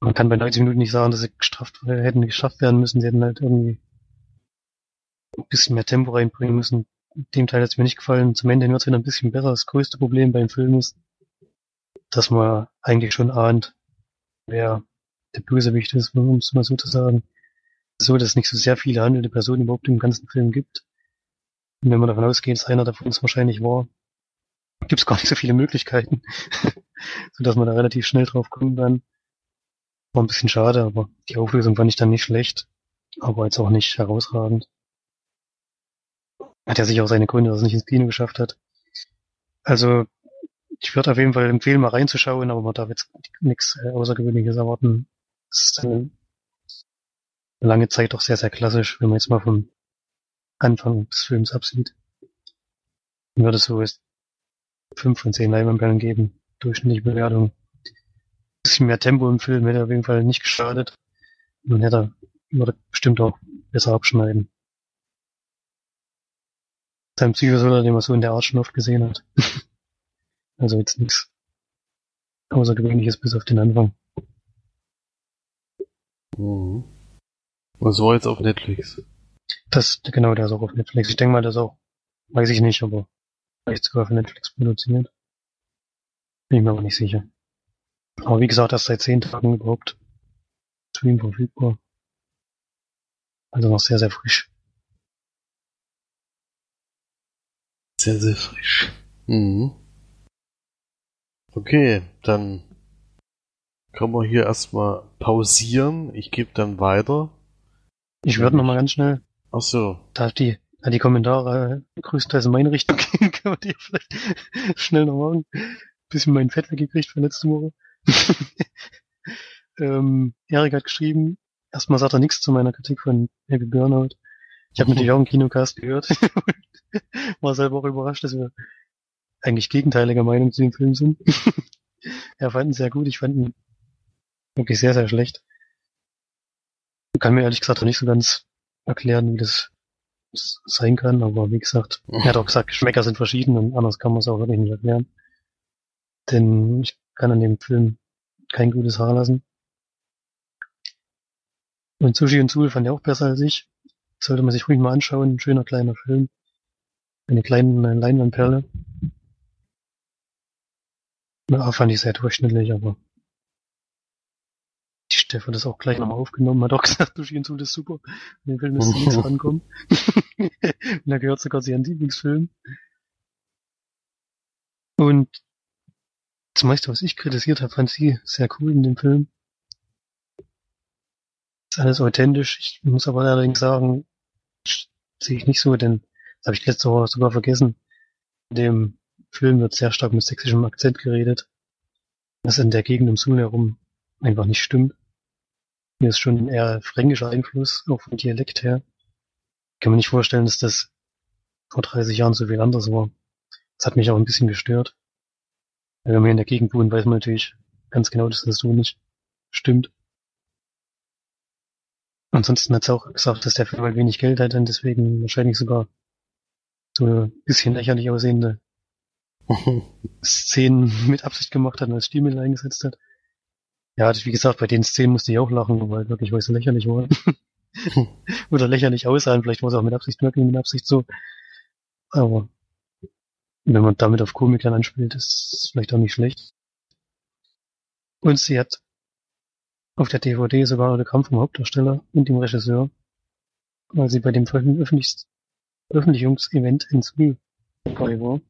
man kann bei 90 Minuten nicht sagen, dass sie gestraft hätten geschafft werden müssen. Sie hätten halt irgendwie ein bisschen mehr Tempo reinbringen müssen. Dem Teil hat es mir nicht gefallen. Zum Ende wird es wieder ein bisschen besser. Das größte Problem beim Film ist, dass man eigentlich schon ahnt, wer der Bösewicht ist, um es mal so zu sagen. So, dass es nicht so sehr viele handelnde Personen überhaupt im ganzen Film gibt. Und wenn man davon ausgeht, dass einer davon es wahrscheinlich war, gibt es gar nicht so viele Möglichkeiten, so dass man da relativ schnell drauf kommt dann. War ein bisschen schade, aber die Auflösung fand ich dann nicht schlecht, aber jetzt auch nicht herausragend. Hat ja sicher auch seine Gründe, dass es nicht ins Kino geschafft hat. Also, ich würde auf jeden Fall empfehlen, mal reinzuschauen, aber man darf jetzt nichts äh, Außergewöhnliches erwarten. Es ist eine lange Zeit doch sehr, sehr klassisch, wenn man jetzt mal vom Anfang des Films absieht. Dann würde es so fünf von zehn Leinwandperlen geben. Durchschnittliche Bewertung. Ein bisschen mehr Tempo im Film hätte auf jeden Fall nicht geschadet. Man hätte, würde bestimmt auch besser abschneiden. Sein Psychosoller, den man so in der Art schon oft gesehen hat. also jetzt nichts Außergewöhnliches bis auf den Anfang. Mhm. Was war jetzt auf Netflix? Das, genau, der ist auch auf Netflix. Ich denke mal, das auch, weiß ich nicht, aber vielleicht sogar für Netflix produziert. Bin ich mir aber nicht sicher. Aber wie gesagt, erst seit zehn Tagen überhaupt Stream verfügbar. Also noch sehr, sehr frisch. Sehr, sehr frisch. Mhm. Okay, dann können wir hier erstmal pausieren. Ich gebe dann weiter. Ich würde noch mal ganz schnell, Ach so. da die, da die Kommentare äh, größtenteils in meine Richtung gehen, kann man die vielleicht schnell noch machen. Bisschen mein Fett weggekriegt von letzte Woche. ähm, Erik hat geschrieben, erstmal sagt er nichts zu meiner Kritik von Happy Burnout. Ich habe natürlich auch einen Kinocast gehört. War selber auch überrascht, dass wir eigentlich gegenteiliger Meinung zu dem Film sind. er fand ihn sehr gut, ich fand ihn wirklich sehr, sehr schlecht. Kann mir ehrlich gesagt auch nicht so ganz erklären, wie das sein kann, aber wie gesagt, er hat auch gesagt, Geschmäcker sind verschieden und anders kann man es auch wirklich nicht erklären. Denn ich kann an dem Film kein gutes Haar lassen. Und Sushi und Sul fand er auch besser als ich. Sollte man sich ruhig mal anschauen. Ein schöner kleiner Film. Eine kleine Leinwandperle. Ja, fand ich sehr durchschnittlich, aber die Stefan das auch gleich nochmal aufgenommen, hat auch gesagt, Sushi und Sul ist super. In den Film ist nichts rankommen. und er gehört sogar zu ihren Lieblingsfilmen. Und das meiste, was ich kritisiert habe, fand sie sehr cool in dem Film. Ist alles authentisch. Ich muss aber allerdings sagen, sehe ich nicht so, denn das habe ich letzte Woche sogar vergessen. In dem Film wird sehr stark mit sächsischem Akzent geredet. Das in der Gegend um Sul herum einfach nicht stimmt. Hier ist schon ein eher fränkischer Einfluss, auch vom Dialekt her. Ich kann mir nicht vorstellen, dass das vor 30 Jahren so viel anders war. Das hat mich auch ein bisschen gestört. Wenn hier in der Gegend wohnt, weiß man natürlich ganz genau, dass das so nicht stimmt. Ansonsten hat sie auch gesagt, dass der Film halt wenig Geld hat und deswegen wahrscheinlich sogar so ein bisschen lächerlich aussehende Szenen mit Absicht gemacht hat und als Stilmittel eingesetzt hat. Ja, wie gesagt, bei den Szenen musste ich auch lachen, weil wirklich, weil sie lächerlich waren. Oder lächerlich aussahen, vielleicht war es auch mit Absicht wirklich mit Absicht so. Aber wenn man damit auf Komik dann anspielt, ist es vielleicht auch nicht schlecht. Und sie hat auf der DVD sogar Autogramm vom Hauptdarsteller und dem Regisseur, weil sie bei dem Veröffentlich Veröffentlichungsevent in Zwiel dabei war.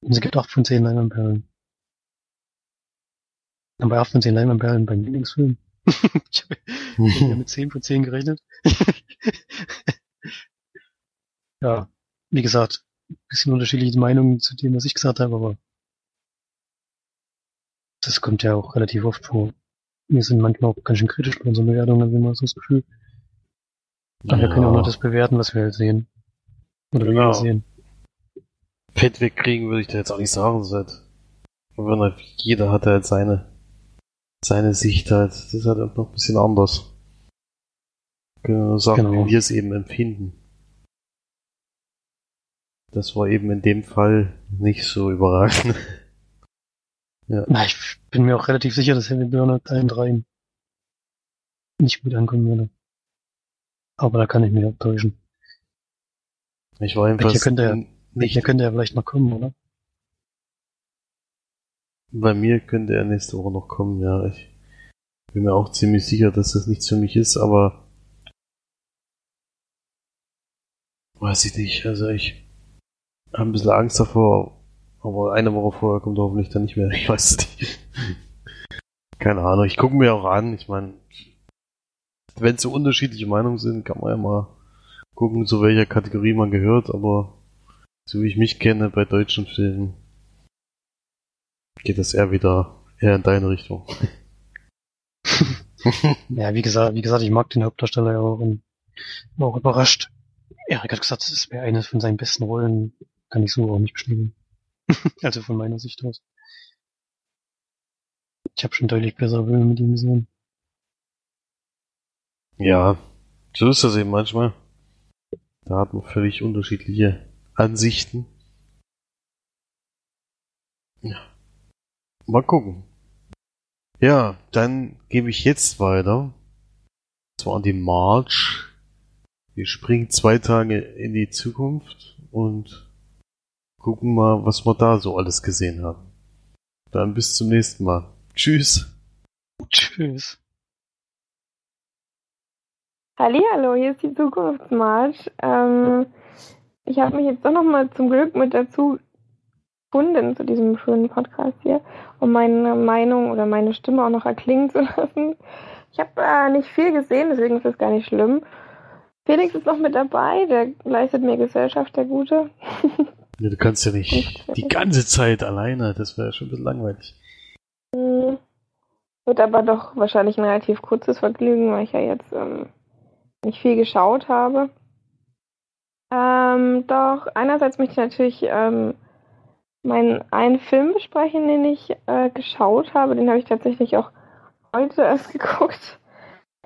Und sie gibt 8 von 10 Leinwandperlen. Bei 8 von 10 Leinwandperlen beim Lieblingsfilm. ich habe ja mit 10 von 10 gerechnet. ja, wie gesagt, bisschen unterschiedliche Meinungen zu dem, was ich gesagt habe, aber das kommt ja auch relativ oft vor. Wir sind manchmal auch ganz schön kritisch bei unseren Bewertungen, haben wir immer so das Gefühl. Aber wir können auch nur das bewerten, was wir halt sehen. Oder wie Genau. wir sehen. Fett wegkriegen würde ich da jetzt auch nicht sagen, seit. Jeder hat halt seine, seine Sicht halt. Das ist halt noch ein bisschen anders. Können wir nur sagen, Genau. wie wir es eben empfinden. Das war eben in dem Fall nicht so überraschend. Na, ich bin mir auch relativ sicher, dass Heavy Burnout allen dreien nicht gut ankommen würde. Aber da kann ich mich auch täuschen. Ich war jedenfalls könnte er- nicht, Welcher könnte ja vielleicht noch kommen, oder? bei mir könnte er nächste Woche noch kommen, ja. Ich bin mir auch ziemlich sicher, dass das nichts für mich ist, aber weiß ich nicht. Also ich habe ein bisschen Angst davor, aber eine Woche vorher kommt er hoffentlich dann nicht mehr. Ich weiß es nicht. Keine Ahnung. Ich gucke mir auch an. Ich meine, wenn so unterschiedliche Meinungen sind, kann man ja mal gucken, zu welcher Kategorie man gehört, aber so wie ich mich kenne bei deutschen Filmen, geht das eher wieder eher in deine Richtung. Ja, wie gesagt, wie gesagt, ich mag den Hauptdarsteller ja auch und war auch überrascht. Erik hat gesagt, es wäre eine von seinen besten Rollen. Kann ich so auch nicht bestätigen. also von meiner Sicht aus. Ich habe schon deutlich bessere Filme mit ihm gesehen. Ja, so ist das eben manchmal. Da hat man völlig unterschiedliche Ansichten. Ja. Mal gucken. Ja, dann gebe ich jetzt weiter. Und zwar an die March. Wir springen zwei Tage in die Zukunft und gucken mal, was wir da so alles gesehen haben. Dann bis zum nächsten Mal. Tschüss. Tschüss. Hallihallo, hier ist die Zukunftsmarsch. Ähm, ich habe mich jetzt doch nochmal zum Glück mit dazu gefunden zu diesem schönen Podcast hier, um meine Meinung oder meine Stimme auch noch erklingen zu lassen. Ich habe äh, nicht viel gesehen, deswegen ist das gar nicht schlimm. Felix ist noch mit dabei, der leistet mir Gesellschaft, der Gute. Ja, du kannst ja nicht die ganze Zeit alleine, das wäre schon ein bisschen langweilig. Hm. Wird aber doch wahrscheinlich ein relativ kurzes Vergnügen, weil ich ja jetzt ähm, nicht viel geschaut habe. Ähm, doch einerseits möchte ich natürlich ähm, meinen einen Film besprechen, den ich äh, geschaut habe. Den habe ich tatsächlich auch heute erst geguckt.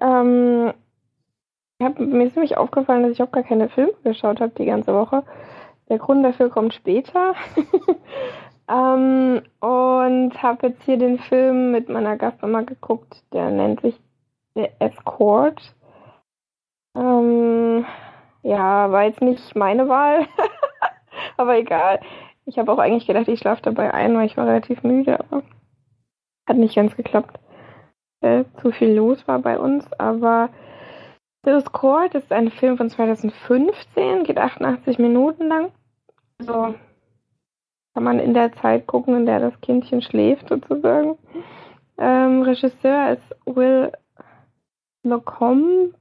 Ähm, hab, mir ist nämlich aufgefallen, dass ich auch gar keine Filme geschaut habe die ganze Woche. Der Grund dafür kommt später. ähm, und habe jetzt hier den Film mit meiner Gastmama geguckt. Der nennt sich The Escort. Ähm, ja, war jetzt nicht meine Wahl. aber egal. Ich habe auch eigentlich gedacht, ich schlafe dabei ein, weil ich war relativ müde, aber hat nicht ganz geklappt. Äh, zu viel los war bei uns, aber The Escort ist ein Film von 2015, geht 88 Minuten lang. Also kann man in der Zeit gucken, in der das Kindchen schläft, sozusagen. Ähm, Regisseur ist Will Locombe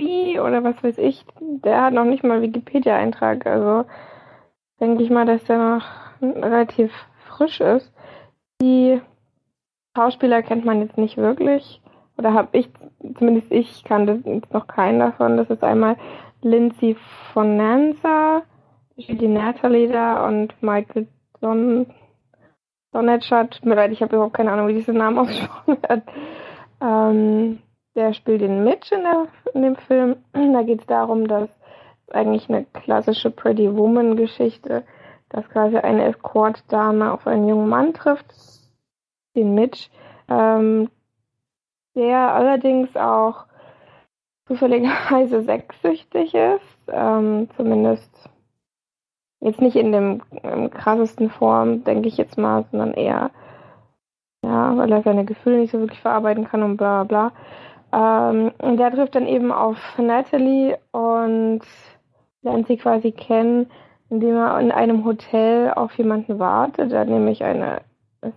oder was weiß ich. Der hat noch nicht mal Wikipedia-Eintrag, also denke ich mal, dass der noch relativ frisch ist. Die Schauspieler kennt man jetzt nicht wirklich. Oder habe ich, zumindest ich kannte jetzt noch keinen davon. Das ist einmal Lindsay von Nanza, die Natalie da und Michael Don Donetschat. Mir leid, ich habe überhaupt keine Ahnung, wie dieser Name ausgesprochen wird. Ähm, der spielt den Mitch in, der, in dem Film. Da geht es darum, dass eigentlich eine klassische Pretty Woman Geschichte, dass quasi eine Escort-Dame auf einen jungen Mann trifft, den Mitch, ähm, der allerdings auch zufälligerweise sexsüchtig ist, ähm, zumindest jetzt nicht in dem im krassesten Form, denke ich jetzt mal, sondern eher, ja, weil er seine Gefühle nicht so wirklich verarbeiten kann und bla bla. Ähm, und der trifft dann eben auf Natalie und lernt sie quasi kennen, indem er in einem Hotel auf jemanden wartet. Er hat nämlich eine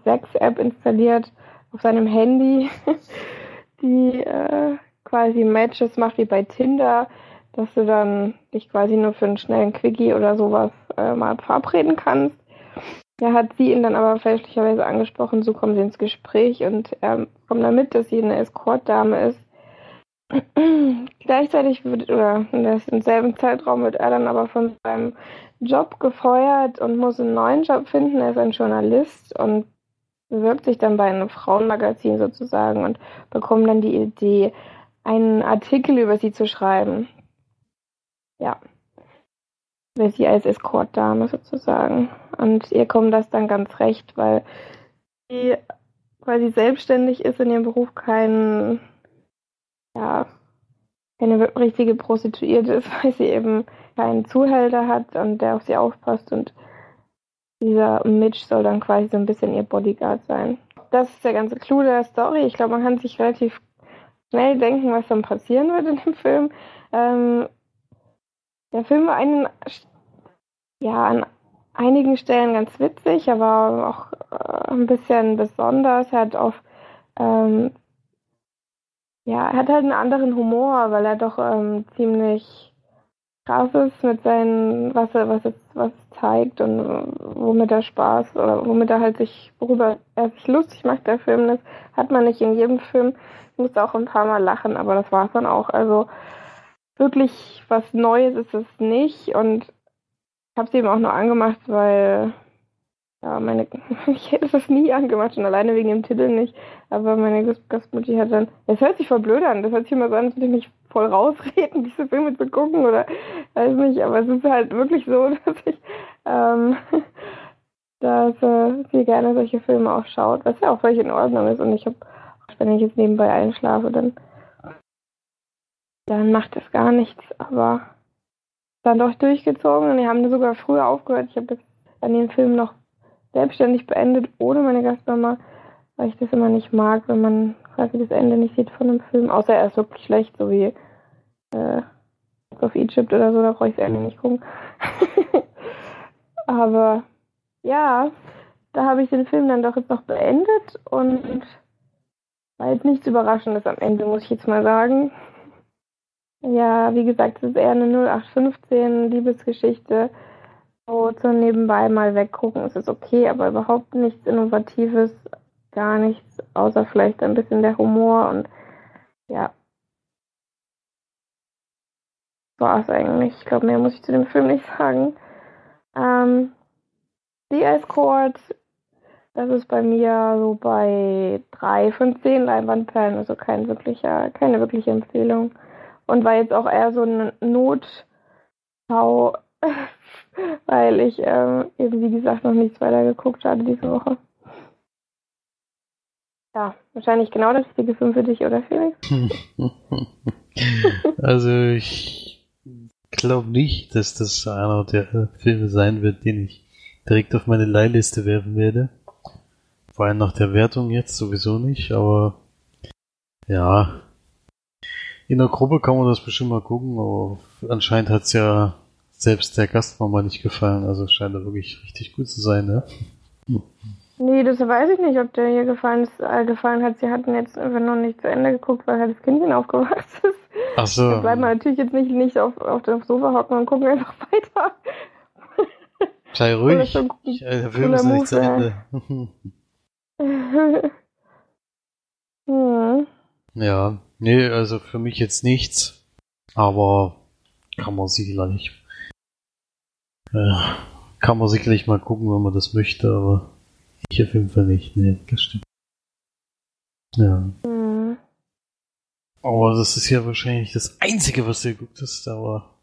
Sex-App installiert auf seinem Handy, die äh, quasi Matches macht wie bei Tinder, dass du dann dich quasi nur für einen schnellen Quickie oder sowas äh, mal verabreden kannst. Er hat sie ihn dann aber fälschlicherweise angesprochen, so kommen sie ins Gespräch und er kommt damit, dass sie eine Escort-Dame ist. Gleichzeitig wird, oder in demselben Zeitraum wird er dann aber von seinem Job gefeuert und muss einen neuen Job finden. Er ist ein Journalist und bewirbt sich dann bei einem Frauenmagazin sozusagen und bekommt dann die Idee, einen Artikel über sie zu schreiben. Ja. Über sie als Escortdame sozusagen. Und ihr kommt das dann ganz recht, weil sie quasi selbstständig ist in ihrem Beruf kein, ja, keine richtige Prostituierte ist, weil sie eben keinen Zuhälter hat und der auf sie aufpasst und dieser Mitch soll dann quasi so ein bisschen ihr Bodyguard sein. Das ist der ganze Clou der Story. Ich glaube, man kann sich relativ schnell denken, was dann passieren wird in dem Film. Ähm, der Film war einen, ja, an einigen Stellen ganz witzig, aber auch äh, ein bisschen besonders. Er hat auf, ähm, ja, er hat halt einen anderen Humor, weil er doch ähm, ziemlich krass ist mit seinen, was er, was es, was zeigt und womit er Spaß oder womit er halt sich, worüber er sich lustig macht, der Film. Das hat man nicht in jedem Film. Ich musste auch ein paar Mal lachen, aber das war es dann auch. Also wirklich was Neues ist es nicht und ich habe es eben auch nur angemacht, weil ja, meine, ich hätte es nie angemacht, schon alleine wegen dem Titel nicht. Aber meine Gastmutti hat dann, es hört sich voll blöd an, das hört sich immer so an, als würde ich mich voll rausreden, diese Filme zu gucken oder weiß nicht, aber es ist halt wirklich so, dass ich, ähm, dass äh, sie gerne solche Filme auch schaut, was ja auch völlig in Ordnung ist. Und ich habe, wenn ich jetzt nebenbei einschlafe, dann, dann macht das gar nichts, aber dann doch durchgezogen und die haben sogar früher aufgehört. Ich habe dann den Film noch selbstständig beendet, ohne meine Gastmama, weil ich das immer nicht mag, wenn man quasi das Ende nicht sieht von einem Film, außer er ist wirklich schlecht, so wie äh, of Egypt oder so, da brauche ich das Ende nicht gucken. Aber ja, da habe ich den Film dann doch jetzt noch beendet und war jetzt nichts Überraschendes am Ende, muss ich jetzt mal sagen. Ja, wie gesagt, es ist eher eine 0815 Liebesgeschichte so zum Nebenbei mal weggucken ist es okay, aber überhaupt nichts Innovatives, gar nichts, außer vielleicht ein bisschen der Humor und ja. War es eigentlich. Ich glaube, mehr muss ich zu dem Film nicht sagen. Ähm, The Escort, das ist bei mir so bei drei von zehn Leinwandperlen, also kein wirklicher, keine wirkliche Empfehlung. Und war jetzt auch eher so ein Notschau weil ich ähm, eben, wie gesagt, noch nichts weiter geguckt hatte diese Woche. Ja, wahrscheinlich genau der richtige Film für dich, oder Felix? also ich glaube nicht, dass das einer der Filme sein wird, den ich direkt auf meine Leihliste werfen werde. Vor allem nach der Wertung jetzt sowieso nicht, aber ja. In der Gruppe kann man das bestimmt mal gucken, aber anscheinend hat es ja selbst der Gastmama nicht gefallen, also scheint er wirklich richtig gut zu sein, ne? Nee, das weiß ich nicht, ob der hier gefallen, ist, äh, gefallen hat. Sie hatten jetzt einfach noch nicht zu Ende geguckt, weil halt das Kindchen aufgewacht ist. Ach so. Da bleiben wir natürlich jetzt nicht, nicht auf, auf dem Sofa hocken und gucken einfach weiter. Sei ruhig. So ich, der Film ist nicht zu Ende. hm. Ja, nee, also für mich jetzt nichts. Aber kann man sicherlich ja, kann man sicherlich mal gucken, wenn man das möchte, aber ich auf jeden Fall nicht. Nee, das stimmt. Ja. Mhm. Aber das ist ja wahrscheinlich das Einzige, was du geguckt hast, aber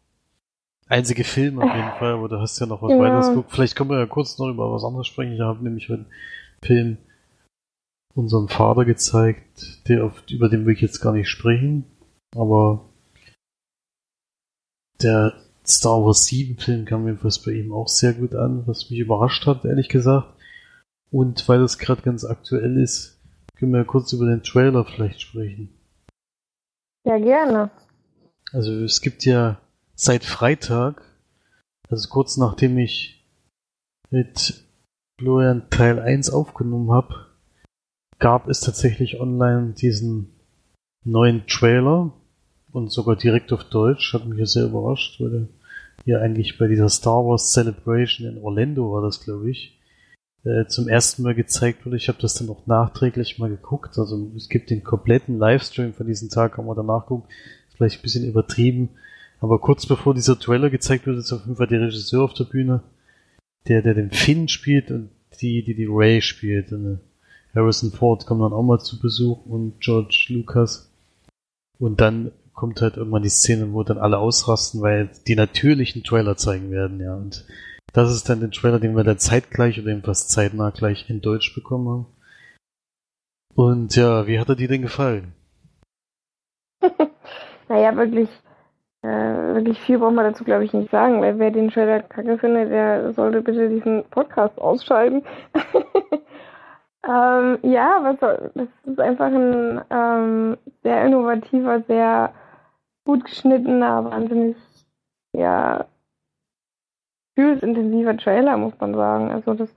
einzige Film auf jeden Fall, aber du hast ja noch was ja. weiteres geguckt. Vielleicht können wir ja kurz noch über was anderes sprechen. Ich habe nämlich einen Film unserem Vater gezeigt, der über den will ich jetzt gar nicht sprechen, aber der Star Wars 7 Film kam mir was bei ihm auch sehr gut an, was mich überrascht hat, ehrlich gesagt. Und weil das gerade ganz aktuell ist, können wir ja kurz über den Trailer vielleicht sprechen. Ja, gerne. Also es gibt ja seit Freitag, also kurz nachdem ich mit Florian Teil 1 aufgenommen habe, gab es tatsächlich online diesen neuen Trailer und sogar direkt auf Deutsch. Hat mich sehr überrascht, weil der hier eigentlich bei dieser Star Wars Celebration in Orlando war das, glaube ich, äh, zum ersten Mal gezeigt wurde. Ich habe das dann auch nachträglich mal geguckt. Also es gibt den kompletten Livestream von diesem Tag, kann man danach gucken. Vielleicht ein bisschen übertrieben. Aber kurz bevor dieser Trailer gezeigt wird, ist auf jeden Fall der Regisseur auf der Bühne, der, der den Finn spielt und die, die die Ray spielt. Und äh, Harrison Ford kommt dann auch mal zu Besuch und George Lucas. Und dann kommt halt irgendwann die Szene, wo dann alle ausrasten, weil die natürlichen Trailer zeigen werden, ja. Und das ist dann der Trailer, den wir dann zeitgleich oder jedenfalls zeitnah gleich in Deutsch bekommen haben. Und ja, wie hat er dir denn gefallen? naja, wirklich, äh, wirklich viel braucht man dazu, glaube ich, nicht sagen, weil wer den Trailer kacke findet, der sollte bitte diesen Podcast ausschalten. ähm, ja, was das ist einfach ein ähm, sehr innovativer, sehr gut geschnittener, wahnsinnig, ja, gefühlsintensiver Trailer, muss man sagen. Also das,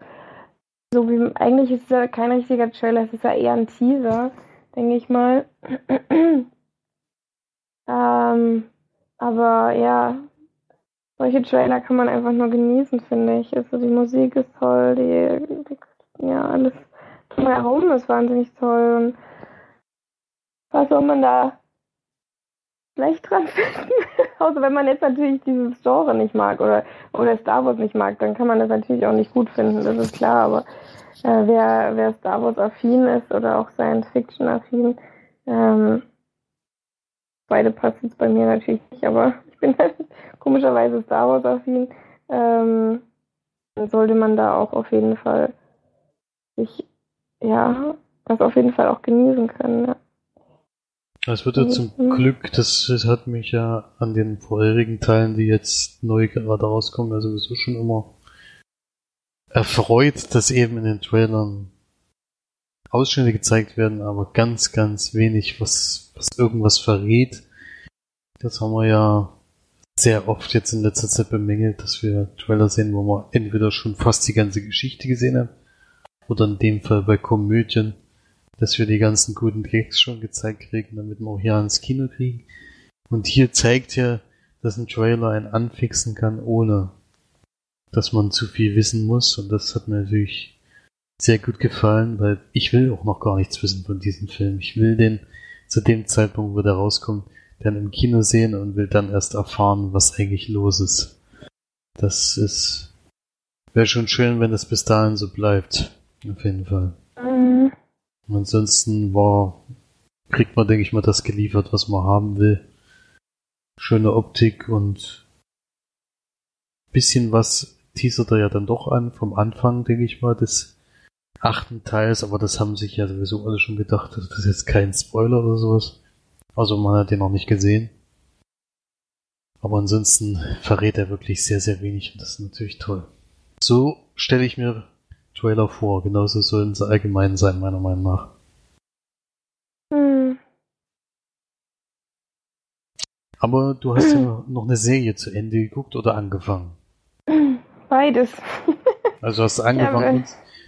so wie, eigentlich ist es ja kein richtiger Trailer, es ist ja eher ein Teaser, denke ich mal. ähm, aber ja, solche Trailer kann man einfach nur genießen, finde ich. Also die Musik ist toll, die, die ja, alles drumherum ist wahnsinnig toll. Und was soll man da schlecht dran finden? Außer wenn man jetzt natürlich dieses Genre nicht mag oder, oder Star Wars nicht mag, dann kann man das natürlich auch nicht gut finden, das ist klar. Aber äh, wer, wer Star Wars affin ist oder auch Science Fiction affin, ähm, beide passen es bei mir natürlich nicht, aber ich bin halt komischerweise Star Wars affin, ähm, dann sollte man da auch auf jeden Fall sich, ja, das auf jeden Fall auch genießen können. Ja. Es wird ja zum mhm. Glück, das, das hat mich ja an den vorherigen Teilen, die jetzt neu gerade rauskommen, ja sowieso schon immer erfreut, dass eben in den Trailern Ausschnitte gezeigt werden, aber ganz, ganz wenig, was, was irgendwas verrät. Das haben wir ja sehr oft jetzt in letzter Zeit bemängelt, dass wir Trailer sehen, wo wir entweder schon fast die ganze Geschichte gesehen haben, oder in dem Fall bei Komödien, dass wir die ganzen guten Gags schon gezeigt kriegen, damit wir auch hier ans Kino kriegen. Und hier zeigt ja, dass ein Trailer einen anfixen kann, ohne dass man zu viel wissen muss. Und das hat mir natürlich sehr gut gefallen, weil ich will auch noch gar nichts wissen von diesem Film. Ich will den zu dem Zeitpunkt, wo der rauskommt, dann im Kino sehen und will dann erst erfahren, was eigentlich los ist. Das ist wäre schon schön, wenn das bis dahin so bleibt. Auf jeden Fall. Mhm. Ansonsten war kriegt man, denke ich mal, das geliefert, was man haben will. Schöne Optik und bisschen was teasert er ja dann doch an vom Anfang, denke ich mal, des achten Teils, aber das haben sich ja sowieso alle schon gedacht. Das ist jetzt kein Spoiler oder sowas. Also man hat den noch nicht gesehen. Aber ansonsten verrät er wirklich sehr, sehr wenig und das ist natürlich toll. So stelle ich mir Trailer vor. Genauso sollen sie allgemein sein, meiner Meinung nach. Hm. Aber du hast ja noch eine Serie zu Ende geguckt oder angefangen? Beides. Also hast du angefangen. Ja,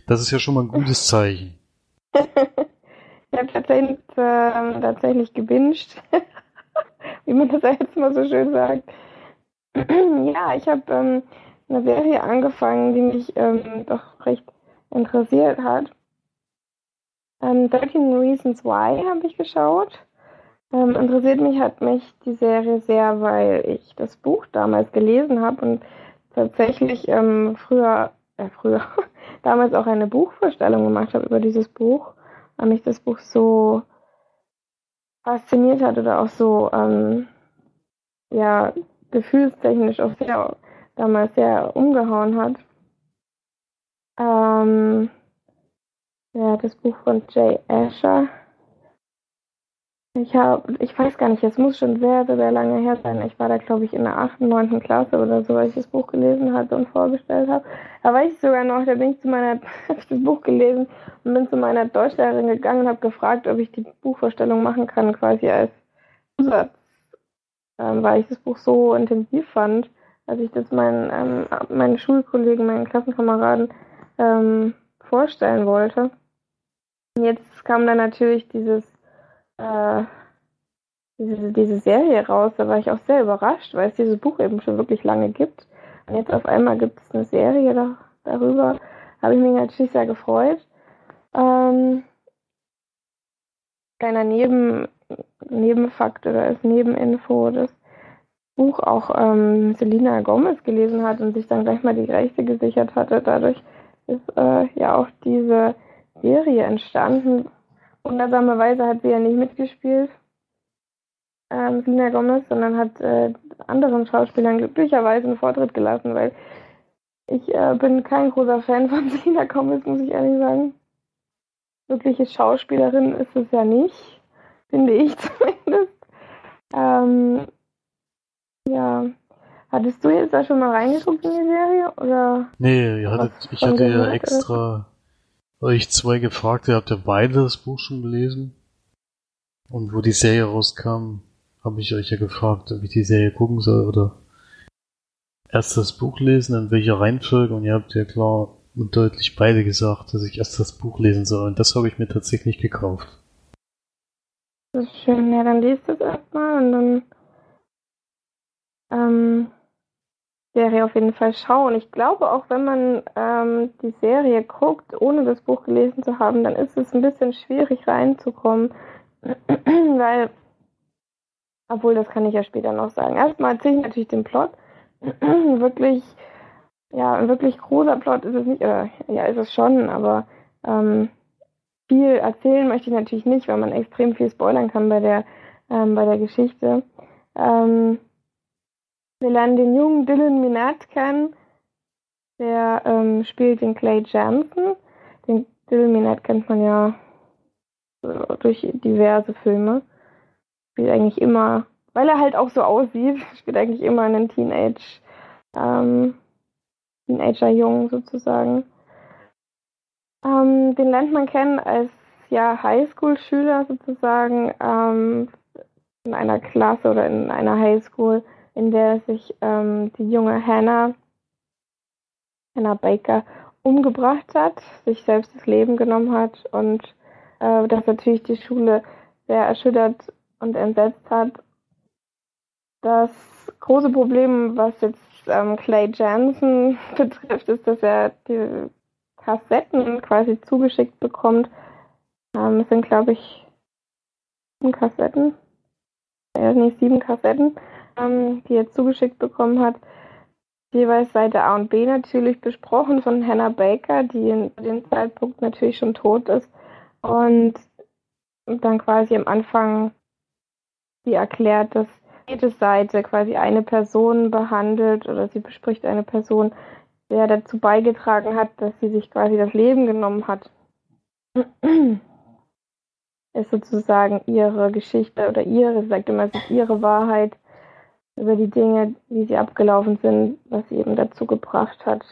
das ist ja schon mal ein gutes Zeichen. ich habe tatsächlich, äh, tatsächlich gebinged. Wie man das jetzt mal so schön sagt. ja, ich habe ähm, eine Serie angefangen, die mich ähm, doch recht interessiert hat. Ähm, 13 Reasons Why habe ich geschaut. Ähm, interessiert mich hat mich die Serie sehr, weil ich das Buch damals gelesen habe und tatsächlich ähm, früher, äh, früher, damals auch eine Buchvorstellung gemacht habe über dieses Buch, weil mich das Buch so fasziniert hat oder auch so, ähm, ja, gefühlstechnisch auch sehr, damals sehr umgehauen hat. Ähm, ja, das Buch von Jay Asher. Ich habe, ich weiß gar nicht, es muss schon sehr, sehr, lange her sein. Ich war da, glaube ich, in der 8., 9. Klasse oder so, als ich das Buch gelesen hatte und vorgestellt habe. Da weiß ich sogar noch, da bin ich zu meiner, habe das Buch gelesen und bin zu meiner Deutschlehrerin gegangen und habe gefragt, ob ich die Buchvorstellung machen kann, quasi als Zusatz, ähm, weil ich das Buch so intensiv fand, als ich das meinen, ähm, meinen Schulkollegen, meinen Klassenkameraden ähm, vorstellen wollte. Und jetzt kam dann natürlich dieses äh, diese, diese Serie raus, da war ich auch sehr überrascht, weil es dieses Buch eben schon wirklich lange gibt. Und jetzt auf einmal gibt es eine Serie da, darüber. Habe ich mich natürlich sehr gefreut. Ähm, kleiner Neben, Nebenfakt oder als Nebeninfo, das Buch auch ähm, Selina Gomez gelesen hat und sich dann gleich mal die Rechte gesichert hatte. Dadurch ist äh, ja auch diese Serie entstanden, wundersamerweise hat sie ja nicht mitgespielt, ähm, Selena Gomez, sondern hat äh, anderen Schauspielern glücklicherweise einen Vortritt gelassen, weil ich äh, bin kein großer Fan von Selena Gomez, muss ich ehrlich sagen. Wirkliche Schauspielerin ist es ja nicht, finde ich zumindest. Ähm, ja. Hattest du jetzt da schon mal reingeguckt in die Serie? Oder? Nee, ihr hattet, ich hatte ja extra euch zwei gefragt, ihr habt ja beide das Buch schon gelesen. Und wo die Serie rauskam, habe ich euch ja gefragt, ob ich die Serie gucken soll oder erst das Buch lesen, in welcher Reihenfolge. Und ihr habt ja klar und deutlich beide gesagt, dass ich erst das Buch lesen soll. Und das habe ich mir tatsächlich gekauft. Das ist schön. Ja, dann liest es erstmal und dann ähm, Serie auf jeden Fall schauen. Ich glaube, auch wenn man ähm, die Serie guckt, ohne das Buch gelesen zu haben, dann ist es ein bisschen schwierig reinzukommen. Weil, obwohl, das kann ich ja später noch sagen. Erstmal erzähle ich natürlich den Plot. wirklich, ja, ein wirklich großer Plot ist es nicht, äh, ja, ist es schon, aber ähm, viel erzählen möchte ich natürlich nicht, weil man extrem viel spoilern kann bei der, ähm, bei der Geschichte. Ähm, wir lernen den jungen Dylan Minette kennen. Der ähm, spielt den Clay Jansen. Den Dylan Minette kennt man ja durch diverse Filme. Spielt eigentlich immer, weil er halt auch so aussieht, spielt eigentlich immer einen Teenage, ähm, Teenager-Jungen sozusagen. Ähm, den lernt man kennen als ja, Highschool-Schüler sozusagen ähm, in einer Klasse oder in einer Highschool, in der sich ähm, die junge Hannah, Hannah Baker, umgebracht hat, sich selbst das Leben genommen hat und äh, das natürlich die Schule sehr erschüttert und entsetzt hat. Das große Problem, was jetzt ähm, Clay Jansen betrifft, ist, dass er die Kassetten quasi zugeschickt bekommt. Ähm, es sind, glaube ich, sieben Kassetten. Äh, nicht sieben Kassetten, ähm, die er zugeschickt bekommen hat. Jeweils Seite A und B natürlich besprochen von Hannah Baker, die in dem Zeitpunkt natürlich schon tot ist. Und dann quasi am Anfang sie erklärt, dass jede Seite quasi eine Person behandelt oder sie bespricht eine Person, der dazu beigetragen hat, dass sie sich quasi das Leben genommen hat. ist sozusagen ihre Geschichte oder ihre, sagt immer, ist ihre Wahrheit über die Dinge, wie sie abgelaufen sind, was sie eben dazu gebracht hat,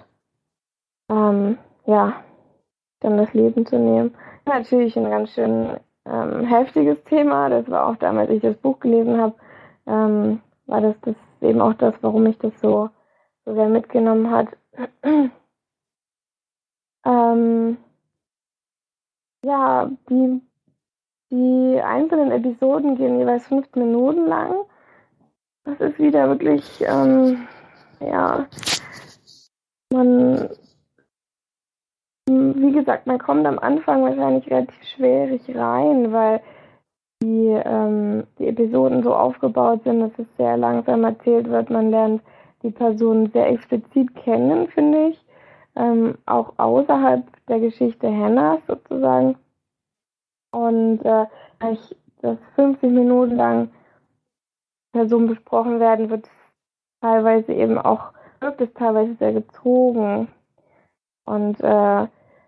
ähm, ja, dann das Leben zu nehmen. Natürlich ein ganz schön ähm, heftiges Thema. Das war auch damals, als ich das Buch gelesen habe, ähm, war das, das eben auch das, warum mich das so, so sehr mitgenommen hat. ähm, ja, die, die einzelnen Episoden gehen jeweils fünf Minuten lang. Das ist wieder wirklich, ähm, ja, man wie gesagt, man kommt am Anfang wahrscheinlich relativ schwierig rein, weil die, ähm, die Episoden so aufgebaut sind, dass es sehr langsam erzählt wird. Man lernt die Personen sehr explizit kennen, finde ich. Ähm, auch außerhalb der Geschichte Hannahs sozusagen. Und äh, ich, dass 50 Minuten lang Personen besprochen werden, wird teilweise eben auch, wirkt es teilweise sehr gezogen. Und äh,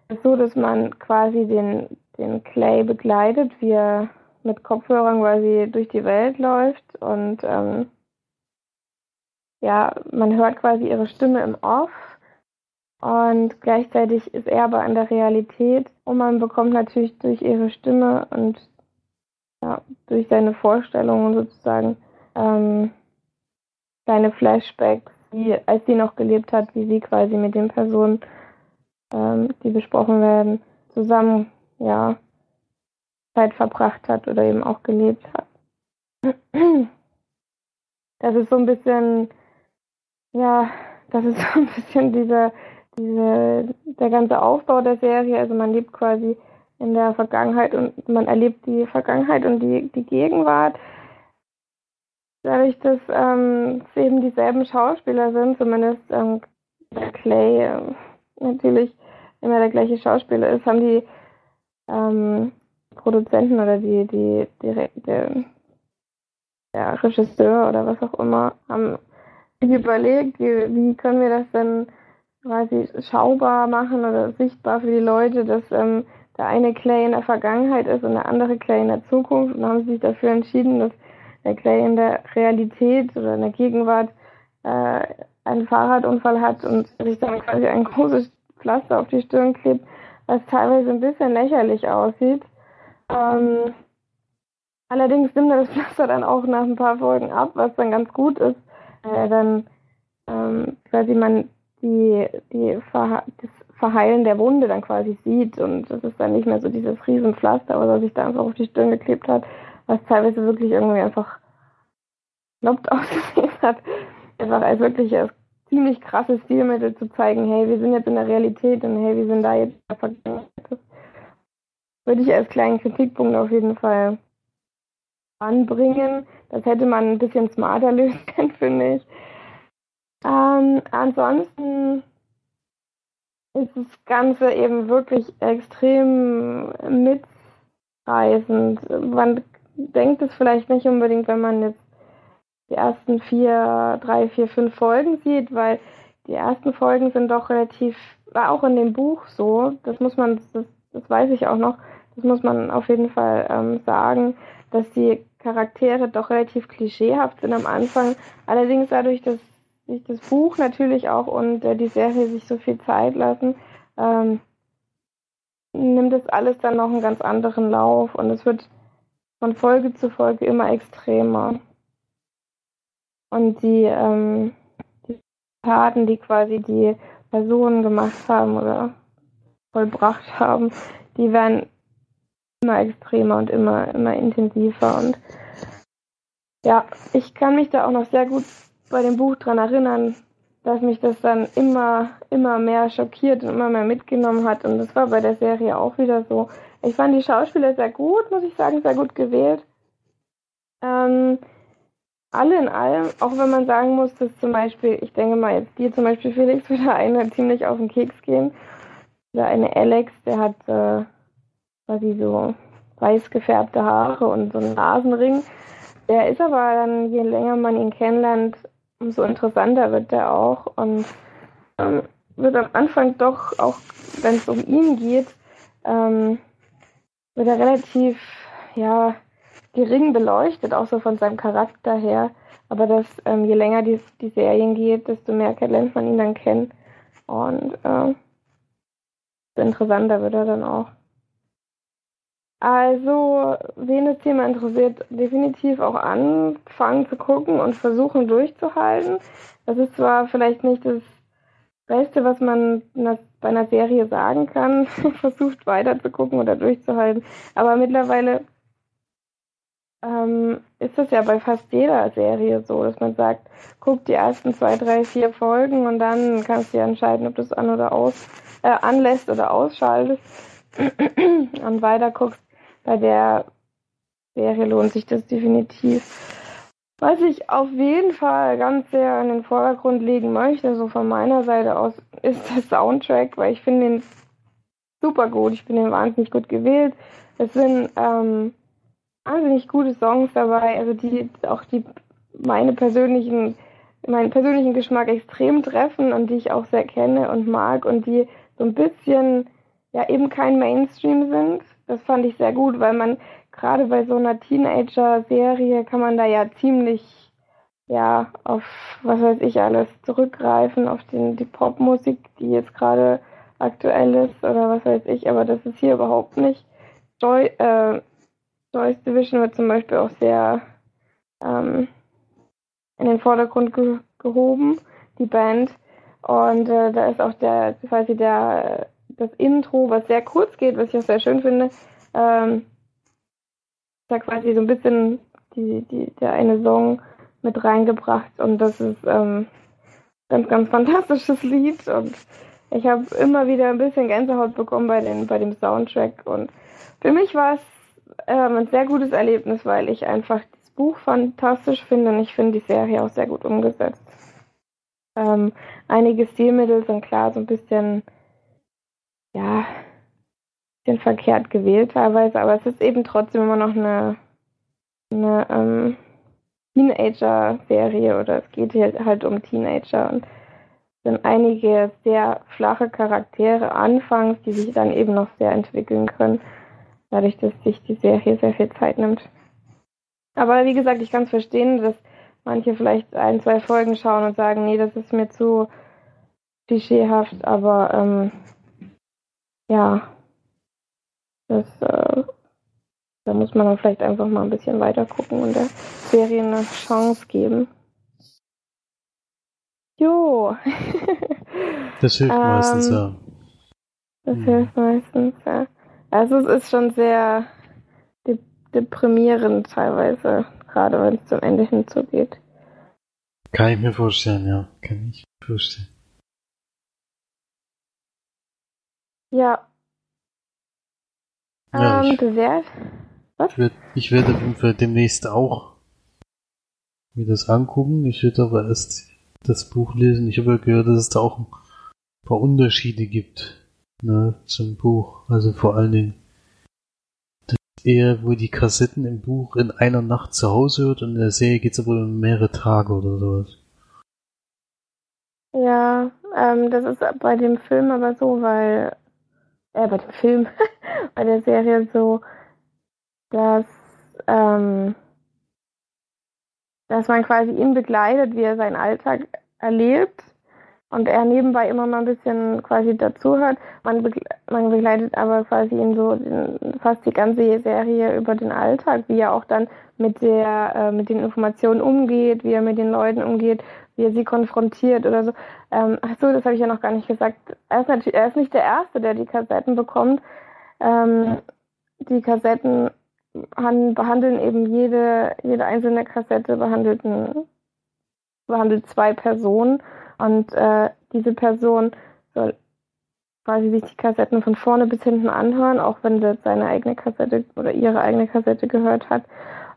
ist so, dass man quasi den, den Clay begleitet, wie er mit Kopfhörern quasi durch die Welt läuft. Und ähm, ja, man hört quasi ihre Stimme im Off. Und gleichzeitig ist er aber in der Realität. Und man bekommt natürlich durch ihre Stimme und ja, durch seine Vorstellungen sozusagen ähm, seine Flashbacks, wie, als sie noch gelebt hat, wie sie quasi mit den Personen ähm, die besprochen werden, zusammen ja Zeit verbracht hat oder eben auch gelebt hat. Das ist so ein bisschen, ja, das ist so ein bisschen dieser, diese, der ganze Aufbau der Serie. Also man lebt quasi in der Vergangenheit und man erlebt die Vergangenheit und die, die Gegenwart. Dadurch, dass ähm, es eben dieselben Schauspieler sind, zumindest ähm, der Clay äh, natürlich immer der gleiche Schauspieler ist, haben die ähm, Produzenten oder die, die, die, die der Regisseur oder was auch immer, haben überlegt, wie, wie können wir das denn quasi schaubar machen oder sichtbar für die Leute, dass ähm, der eine Clay in der Vergangenheit ist und der andere Clay in der Zukunft und haben sich dafür entschieden, dass der in der Realität oder in der Gegenwart äh, einen Fahrradunfall hat und sich dann quasi ein großes Pflaster auf die Stirn klebt, was teilweise ein bisschen lächerlich aussieht. Ähm, allerdings nimmt er das Pflaster dann auch nach ein paar Folgen ab, was dann ganz gut ist. Äh, dann ähm, quasi man die, die Verha das Verheilen der Wunde dann quasi sieht und das ist dann nicht mehr so dieses Riesenpflaster, was er sich da einfach auf die Stirn geklebt hat, was teilweise wirklich irgendwie einfach kloppt ausgesehen hat. Einfach als wirklich als ziemlich krasses Stilmittel zu zeigen, hey, wir sind jetzt in der Realität und hey, wir sind da jetzt in der Vergangenheit. Das würde ich als kleinen Kritikpunkt auf jeden Fall anbringen. Das hätte man ein bisschen smarter lösen können, finde ich. Ähm, ansonsten ist das Ganze eben wirklich extrem mitreißend. Man denkt es vielleicht nicht unbedingt, wenn man jetzt die ersten vier, drei, vier, fünf Folgen sieht, weil die ersten Folgen sind doch relativ, war auch in dem Buch so, das muss man, das, das weiß ich auch noch, das muss man auf jeden Fall ähm, sagen, dass die Charaktere doch relativ klischeehaft sind am Anfang. Allerdings dadurch, dass sich das Buch natürlich auch und äh, die Serie sich so viel Zeit lassen, ähm, nimmt das alles dann noch einen ganz anderen Lauf und es wird von Folge zu Folge immer extremer. Und die, ähm, die Taten, die quasi die Personen gemacht haben oder vollbracht haben, die werden immer extremer und immer, immer intensiver. Und ja, ich kann mich da auch noch sehr gut bei dem Buch dran erinnern, dass mich das dann immer, immer mehr schockiert und immer mehr mitgenommen hat. Und das war bei der Serie auch wieder so. Ich fand die Schauspieler sehr gut, muss ich sagen, sehr gut gewählt. Ähm, alle in allem, auch wenn man sagen muss, dass zum Beispiel, ich denke mal jetzt dir zum Beispiel Felix würde eine ziemlich auf den Keks gehen. Oder eine Alex, der hat äh, quasi so weiß gefärbte Haare und so einen Nasenring. Der ist aber dann, je länger man ihn kennenlernt, umso interessanter wird der auch und ähm, wird am Anfang doch, auch wenn es um ihn geht, ähm, wird er relativ, ja, gering beleuchtet, auch so von seinem Charakter her. Aber das, ähm, je länger die, die Serien geht, desto mehr lernt man ihn dann kennen. Und äh, interessanter wird er dann auch. Also, wen das Thema interessiert, definitiv auch anfangen zu gucken und versuchen durchzuhalten. Das ist zwar vielleicht nicht das Beste, was man bei einer Serie sagen kann, versucht weiter zu gucken oder durchzuhalten, aber mittlerweile ähm, ist das ja bei fast jeder Serie so, dass man sagt, guck die ersten zwei, drei, vier Folgen und dann kannst du ja entscheiden, ob du es an oder aus äh, anlässt oder ausschaltest. Und weiter guckst. Bei der Serie lohnt sich das definitiv. Was ich auf jeden Fall ganz sehr in den Vordergrund legen möchte, so von meiner Seite aus, ist der Soundtrack, weil ich finde den super gut. Ich finde den wahnsinnig gut gewählt. Es sind ähm, wahnsinnig gute Songs dabei, also die auch die meine persönlichen, meinen persönlichen Geschmack extrem treffen und die ich auch sehr kenne und mag und die so ein bisschen ja eben kein Mainstream sind, das fand ich sehr gut, weil man gerade bei so einer Teenager-Serie kann man da ja ziemlich ja auf was weiß ich alles zurückgreifen, auf den, die Popmusik, die jetzt gerade aktuell ist oder was weiß ich, aber das ist hier überhaupt nicht. Joy, äh, Joyce Division wird zum Beispiel auch sehr ähm, in den Vordergrund ge gehoben, die Band. Und äh, da ist auch der, quasi der das Intro, was sehr kurz geht, was ich auch sehr schön finde, ähm, da quasi so ein bisschen die, die, der eine Song mit reingebracht und das ist ähm, ganz, ganz fantastisches Lied und ich habe immer wieder ein bisschen Gänsehaut bekommen bei, den, bei dem Soundtrack und für mich war es ähm, ein sehr gutes Erlebnis, weil ich einfach das Buch fantastisch finde und ich finde die Serie auch sehr gut umgesetzt. Ähm, einige Stilmittel sind klar so ein bisschen ja, bisschen verkehrt gewählt teilweise, aber es ist eben trotzdem immer noch eine, eine ähm, Teenager-Serie oder es geht hier halt um Teenager und sind einige sehr flache Charaktere anfangs, die sich dann eben noch sehr entwickeln können, dadurch, dass sich die Serie sehr viel Zeit nimmt. Aber wie gesagt, ich kann es verstehen, dass manche vielleicht ein, zwei Folgen schauen und sagen, nee, das ist mir zu klischeehaft, aber ähm, ja, das, äh, da muss man dann vielleicht einfach mal ein bisschen weiter gucken und der Serie eine Chance geben. Jo. Das hilft meistens, Ähm, ja. Das Mhm. hilft meistens, ja. Also es ist schon sehr de deprimierend teilweise, gerade wenn es zum Ende hinzugeht. Kann ich mir vorstellen, ja. Kann ich mir vorstellen. Ja, Ja, ähm, ich, bewährt. ich werde ich werd auf jeden Fall demnächst auch mir das angucken. Ich werde aber erst das Buch lesen. Ich habe ja gehört, dass es da auch ein paar Unterschiede gibt ne, zum Buch. Also vor allen Dingen dass eher, wo die Kassetten im Buch in einer Nacht zu Hause hört und in der Serie geht es aber um mehrere Tage oder sowas. Ja, ähm, das ist bei dem Film aber so, weil, äh, bei dem Film, bei der Serie so, dass, ähm, dass man quasi ihn begleitet, wie er seinen Alltag erlebt und er nebenbei immer mal ein bisschen quasi dazuhört. Man, begle man begleitet aber quasi ihn so den, fast die ganze Serie über den Alltag, wie er auch dann mit der, äh, mit den Informationen umgeht, wie er mit den Leuten umgeht, wie er sie konfrontiert oder so. Ähm, ach so, das habe ich ja noch gar nicht gesagt. Er ist natürlich, er ist nicht der Erste, der die Kassetten bekommt. Ähm, die Kassetten han- behandeln eben jede, jede einzelne Kassette behandelt, ein, behandelt zwei Personen und äh, diese Person soll quasi sich die Kassetten von vorne bis hinten anhören, auch wenn sie seine eigene Kassette oder ihre eigene Kassette gehört hat.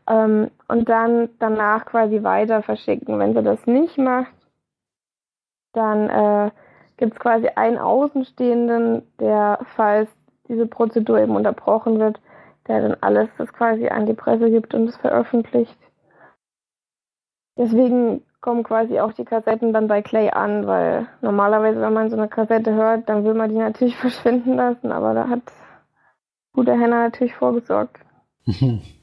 Ähm, und dann danach quasi weiter verschicken. Wenn sie das nicht macht, dann äh, gibt es quasi einen Außenstehenden, der, falls diese Prozedur eben unterbrochen wird, der dann alles das quasi an die Presse gibt und es veröffentlicht. Deswegen kommen quasi auch die Kassetten dann bei Clay an, weil normalerweise, wenn man so eine Kassette hört, dann will man die natürlich verschwinden lassen, aber da hat guter Henner natürlich vorgesorgt,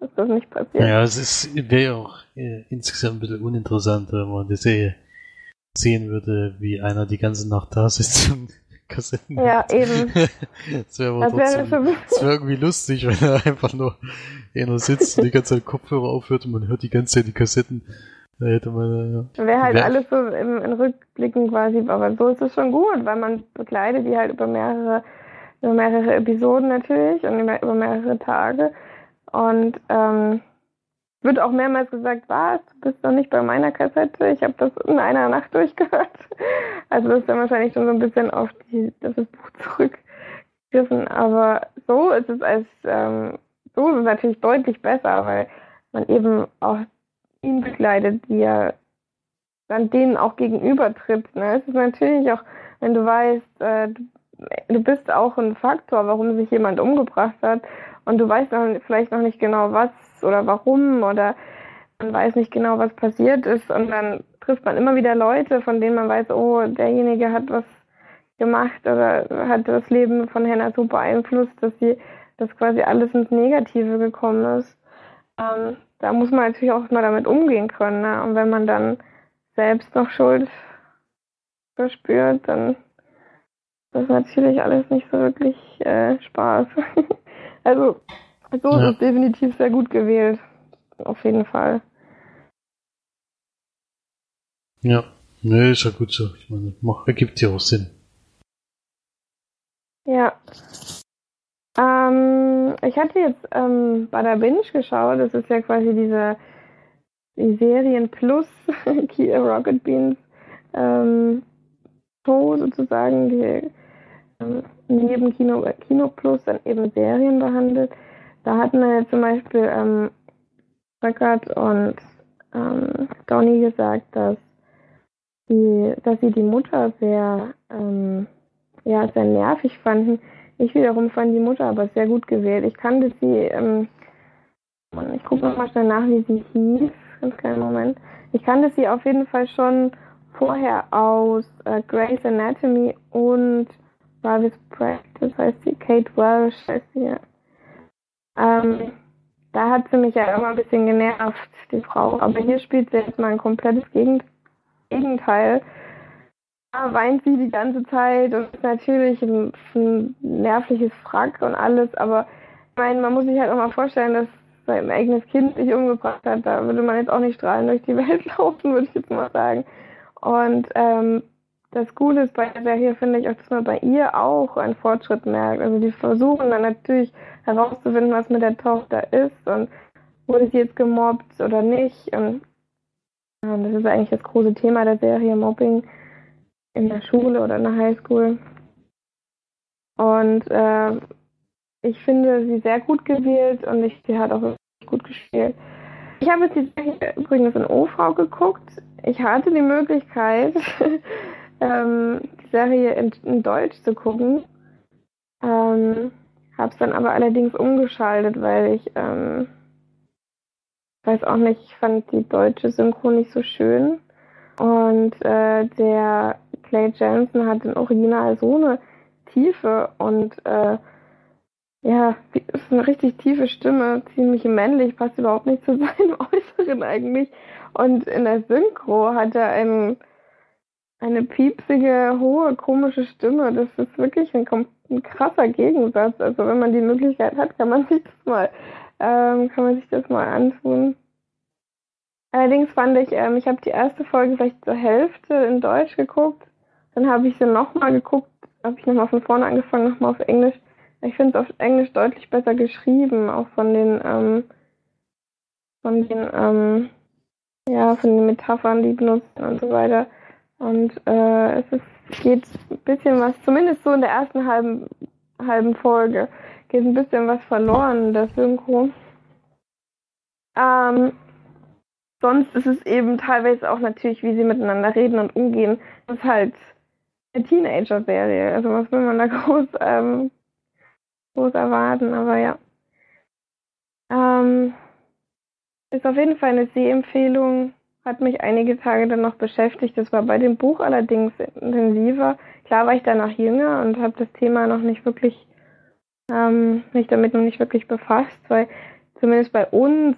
dass das nicht passiert. Ja, es ist wäre auch äh, insgesamt ein bisschen uninteressant, wenn man die Serie sehen würde, wie einer die ganze Nacht da sitzt und Kassetten Ja, hört. eben. das wäre aber Das trotzdem, das wäre irgendwie lustig, wenn er einfach nur einer sitzt und die ganze Zeit Kopfhörer aufhört und man hört die ganze Zeit die Kassetten. Da hätte man, ja. Wäre halt Wer- alles so im, in Rückblicken quasi, aber so ist es schon gut, weil man begleitet die halt über mehrere, über mehrere Episoden natürlich und über mehrere Tage. Und ähm, wird auch mehrmals gesagt, was, du bist doch nicht bei meiner Kassette, ich habe das in einer Nacht durchgehört. Also das ist dann wahrscheinlich schon so ein bisschen auf, die, das Buch zurückgegriffen. Aber so ist es als, ähm, so ist es natürlich deutlich besser, weil man eben auch ihn begleitet, wie er dann denen auch gegenübertritt. Ne? Es ist natürlich auch, wenn du weißt, äh, du bist auch ein Faktor, warum sich jemand umgebracht hat und du weißt noch, vielleicht noch nicht genau was oder warum oder man weiß nicht genau, was passiert ist und dann trifft man immer wieder Leute, von denen man weiß, oh, derjenige hat was gemacht oder hat das Leben von Hannah so beeinflusst, dass sie, dass quasi alles ins Negative gekommen ist. Ähm, da muss man natürlich auch mal damit umgehen können. Ne? Und wenn man dann selbst noch Schuld verspürt, dann ist das natürlich alles nicht so wirklich äh, Spaß. also, so Ja. ist es definitiv sehr gut gewählt. Auf jeden Fall. Ja, nö, ist ja gut so. Ich meine, ergibt ja auch Sinn. Ja. Ähm, ich hatte jetzt ähm, bei der Binge geschaut, das ist ja quasi diese die Serien Plus Ki- Rocket Beans ähm, Show sozusagen, die ähm, neben Kino, Kino Plus dann eben Serien behandelt. Da hatten wir zum Beispiel ähm, Röckert und ähm, Donny gesagt, dass die, dass sie die Mutter sehr ähm, ja, sehr nervig fanden. Ich wiederum fand die Mutter aber sehr gut gewählt. Ich kannte sie, ähm, ich gucke nochmal schnell nach, wie sie hieß. Ganz kleinen Moment. Ich kannte sie auf jeden Fall schon vorher aus äh, Grey's Anatomy und Private Practice heißt sie. Kate Welsh heißt sie. ja. Ähm, da hat sie mich ja immer ein bisschen genervt, die Frau. Aber hier spielt sie jetzt mal ein komplettes Gegenteil. Da weint sie die ganze Zeit und ist natürlich ein, ein nervliches Frack und alles, aber ich meine, man muss sich halt auch mal vorstellen, dass sein eigenes Kind sich umgebracht hat. Da würde man jetzt auch nicht strahlend durch die Welt laufen, würde ich jetzt mal sagen. Und ähm, das Coole ist bei der Serie, finde ich, auch, dass man bei ihr auch einen Fortschritt merkt. Also die versuchen dann natürlich herauszufinden, was mit der Tochter ist und wurde sie jetzt gemobbt oder nicht. Und, und das ist eigentlich das große Thema der Serie, Mobbing in der Schule oder in der Highschool. Und äh, ich finde sie sehr gut gewählt und ich, sie hat auch wirklich gut gespielt. Ich habe jetzt die Serie übrigens in OV geguckt. Ich hatte die Möglichkeit, ähm, die Serie in, in, Deutsch zu gucken. Ähm, habe es dann aber allerdings umgeschaltet, weil ich ähm, weiß auch nicht, ich fand die deutsche Synchro nicht so schön. Und äh, der Clay Jensen hat im Original so eine Tiefe und äh, ja, ist eine richtig tiefe Stimme, ziemlich männlich, passt überhaupt nicht zu seinem Äußeren eigentlich. Und in der Synchro hat er einen, eine piepsige, hohe, komische Stimme. Das ist wirklich ein, ein krasser Gegensatz. Also wenn man die Möglichkeit hat, kann man sich das mal, ähm, kann man sich das mal antun. Allerdings fand ich, ähm, ich habe die erste Folge vielleicht zur Hälfte in Deutsch geguckt, dann habe ich sie nochmal geguckt, habe ich nochmal von vorne angefangen, nochmal auf Englisch. Ich finde es auf Englisch deutlich besser geschrieben, auch von den, ähm, von den, ähm, ja, von den Metaphern, die benutzen und so weiter. Und äh, es ist, geht ein bisschen was, zumindest so in der ersten halben, halben Folge, geht ein bisschen was verloren der Synchro. Ähm, sonst ist es eben teilweise auch natürlich, wie sie miteinander reden und umgehen. Das ist halt eine Teenager-Serie. Also was will man da groß, ähm, groß erwarten, aber ja. Ähm, ist auf jeden Fall eine Sehempfehlung. Hat mich einige Tage dann noch beschäftigt. Das war bei dem Buch allerdings intensiver. Klar war ich da noch jünger und habe das Thema noch nicht wirklich, ähm, mich damit noch nicht wirklich befasst, weil zumindest bei uns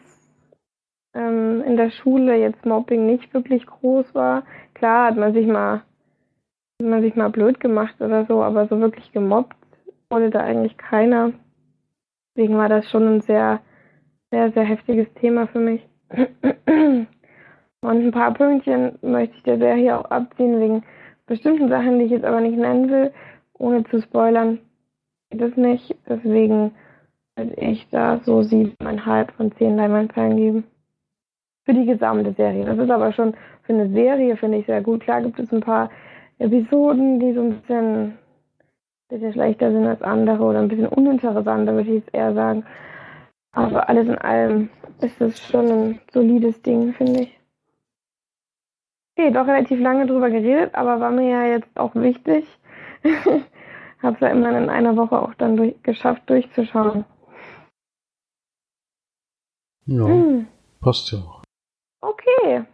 ähm, in der Schule jetzt Mobbing nicht wirklich groß war. Klar hat man sich mal, hat man sich mal blöd gemacht oder so, aber so wirklich gemobbt wurde da eigentlich keiner. Deswegen war das schon ein sehr, sehr, sehr heftiges Thema für mich. Und ein paar Pünktchen möchte ich der Serie auch abziehen, wegen bestimmten Sachen, die ich jetzt aber nicht nennen will, ohne zu spoilern. Geht es nicht. Deswegen werde ich da so siebeneinhalb von zehn Leinwandperlen geben. Für die gesamte Serie. Das ist aber schon für eine Serie, finde ich, sehr gut. Klar gibt es ein paar Episoden, die so ein bisschen bisschen schlechter sind als andere oder ein bisschen uninteressanter, würde ich jetzt eher sagen. Aber alles in allem ist es schon ein solides Ding, finde ich. Okay, doch relativ lange drüber geredet, aber war mir ja jetzt auch wichtig. Hab's ja immerhin in einer Woche auch dann durch, geschafft durchzuschauen. Ja, hm. passt ja auch. Okay.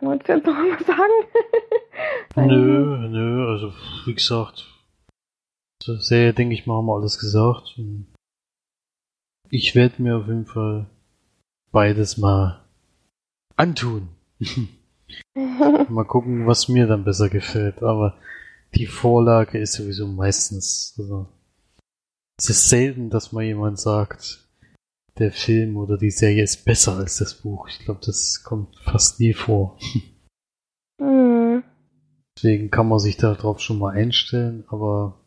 Wolltest du jetzt noch was sagen? nö, nö, also wie gesagt, zur Serie, denke ich mal, haben wir alles gesagt. Ich werde mir auf jeden Fall beides mal antun. mal gucken, was mir dann besser gefällt. Aber die Vorlage ist sowieso meistens. Also, es ist selten, dass mal jemand sagt, der Film oder die Serie ist besser als das Buch. Ich glaube, das kommt fast nie vor. Mhm. Deswegen kann man sich darauf schon mal einstellen, aber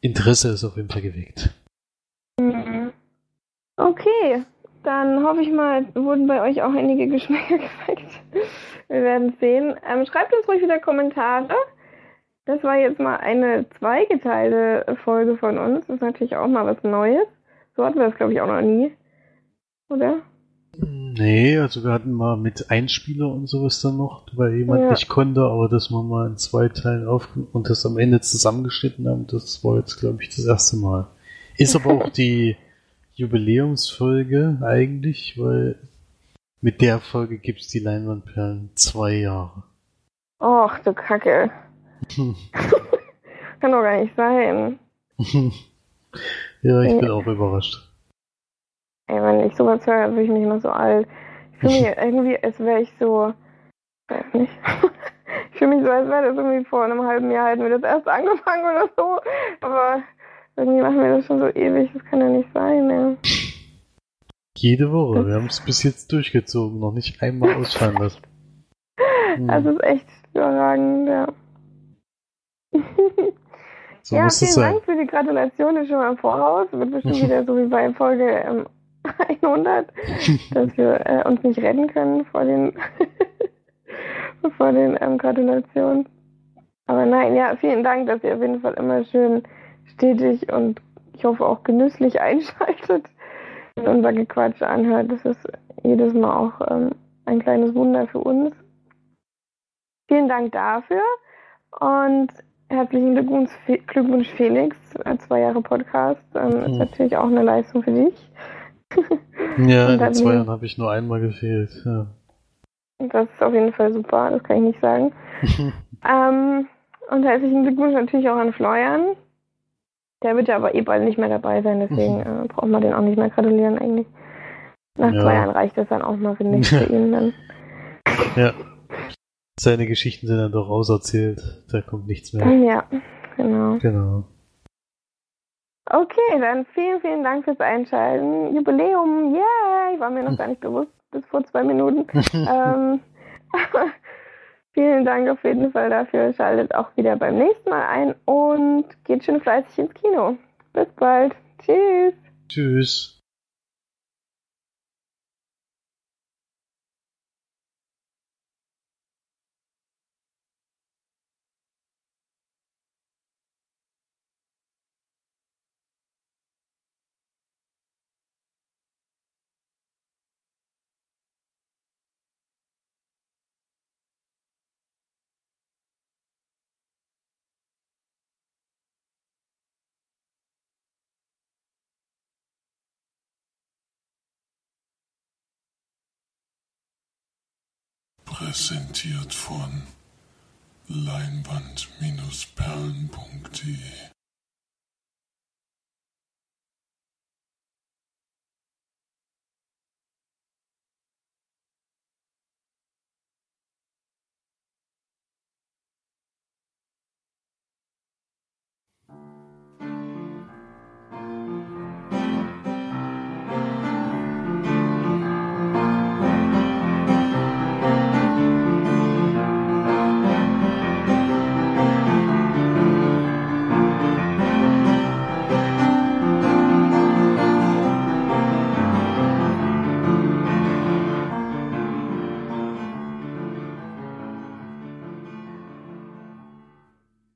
Interesse ist auf jeden Fall geweckt. Mhm. Okay, dann hoffe ich mal, wurden bei euch auch einige Geschmäcker geweckt. Wir werden sehen. Ähm, schreibt uns ruhig wieder Kommentare. Das war jetzt mal eine zweigeteilte Folge von uns. Das ist natürlich auch mal was Neues. So hatten wir das, glaube ich, auch noch nie. Oder? Nee, also wir hatten mal mit Einspieler und sowas dann noch, weil jemand ja. nicht konnte, aber dass wir mal in zwei Teilen auf und das am Ende zusammengeschnitten haben, das war jetzt, glaube ich, das erste Mal. Ist aber auch die Jubiläumsfolge eigentlich, weil mit der Folge gibt's die Leinwandperlen zwei Jahre. Och, du Kacke. Kann doch gar nicht sein. ja, ich bin auch überrascht. Ey, wenn ich sowas höre, fühle ich mich immer so alt. Ich fühle mich irgendwie, als wäre ich so, weiß nicht. ich fühle mich so, als wäre das irgendwie vor einem halben Jahr hätten wir das erst angefangen oder so. Aber irgendwie machen wir das schon so ewig, das kann ja nicht sein, ey. Jede Woche. Wir haben es bis jetzt durchgezogen, noch nicht einmal ausfallen lassen. Hm. Das ist echt überragend, ja. So ja, vielen. Dank für die Gratulation schon mal im Voraus. Wird bestimmt wieder so wie bei Folge ähm, 100, dass wir äh, uns nicht retten können vor den, vor den ähm, Gratulationen. Aber nein, ja, vielen Dank, dass ihr auf jeden Fall immer schön stetig und ich hoffe auch genüsslich einschaltet und unser Gequatsch anhört. Das ist jedes Mal auch ähm, ein kleines Wunder für uns. Vielen Dank dafür und herzlichen Glückwunsch, Glückwunsch Felix, äh, zwei Jahre Podcast. Ähm, Ist Mhm. natürlich auch eine Leistung für dich. Ja, in den zwei Jahren habe ich nur einmal gefehlt. Ja. Das ist auf jeden Fall super, das kann ich nicht sagen. Ähm, und herzlichen Glückwunsch natürlich auch an Florian. Der wird ja aber eh bald nicht mehr dabei sein, deswegen äh, braucht man den auch nicht mehr gratulieren eigentlich. Nach Ja. zwei Jahren reicht das dann auch mal, finde ich, für ihn dann. ja. Seine Geschichten sind dann doch auserzählt. Da kommt nichts mehr. Ja, genau. Genau. Okay, dann vielen, vielen Dank fürs Einschalten. Jubiläum, yay! War mir noch gar nicht bewusst bis vor zwei Minuten. ähm, vielen Dank auf jeden Fall dafür. Schaltet auch wieder beim nächsten Mal ein und geht schön fleißig ins Kino. Bis bald. Tschüss. Tschüss. Präsentiert von leinwand-perlen.de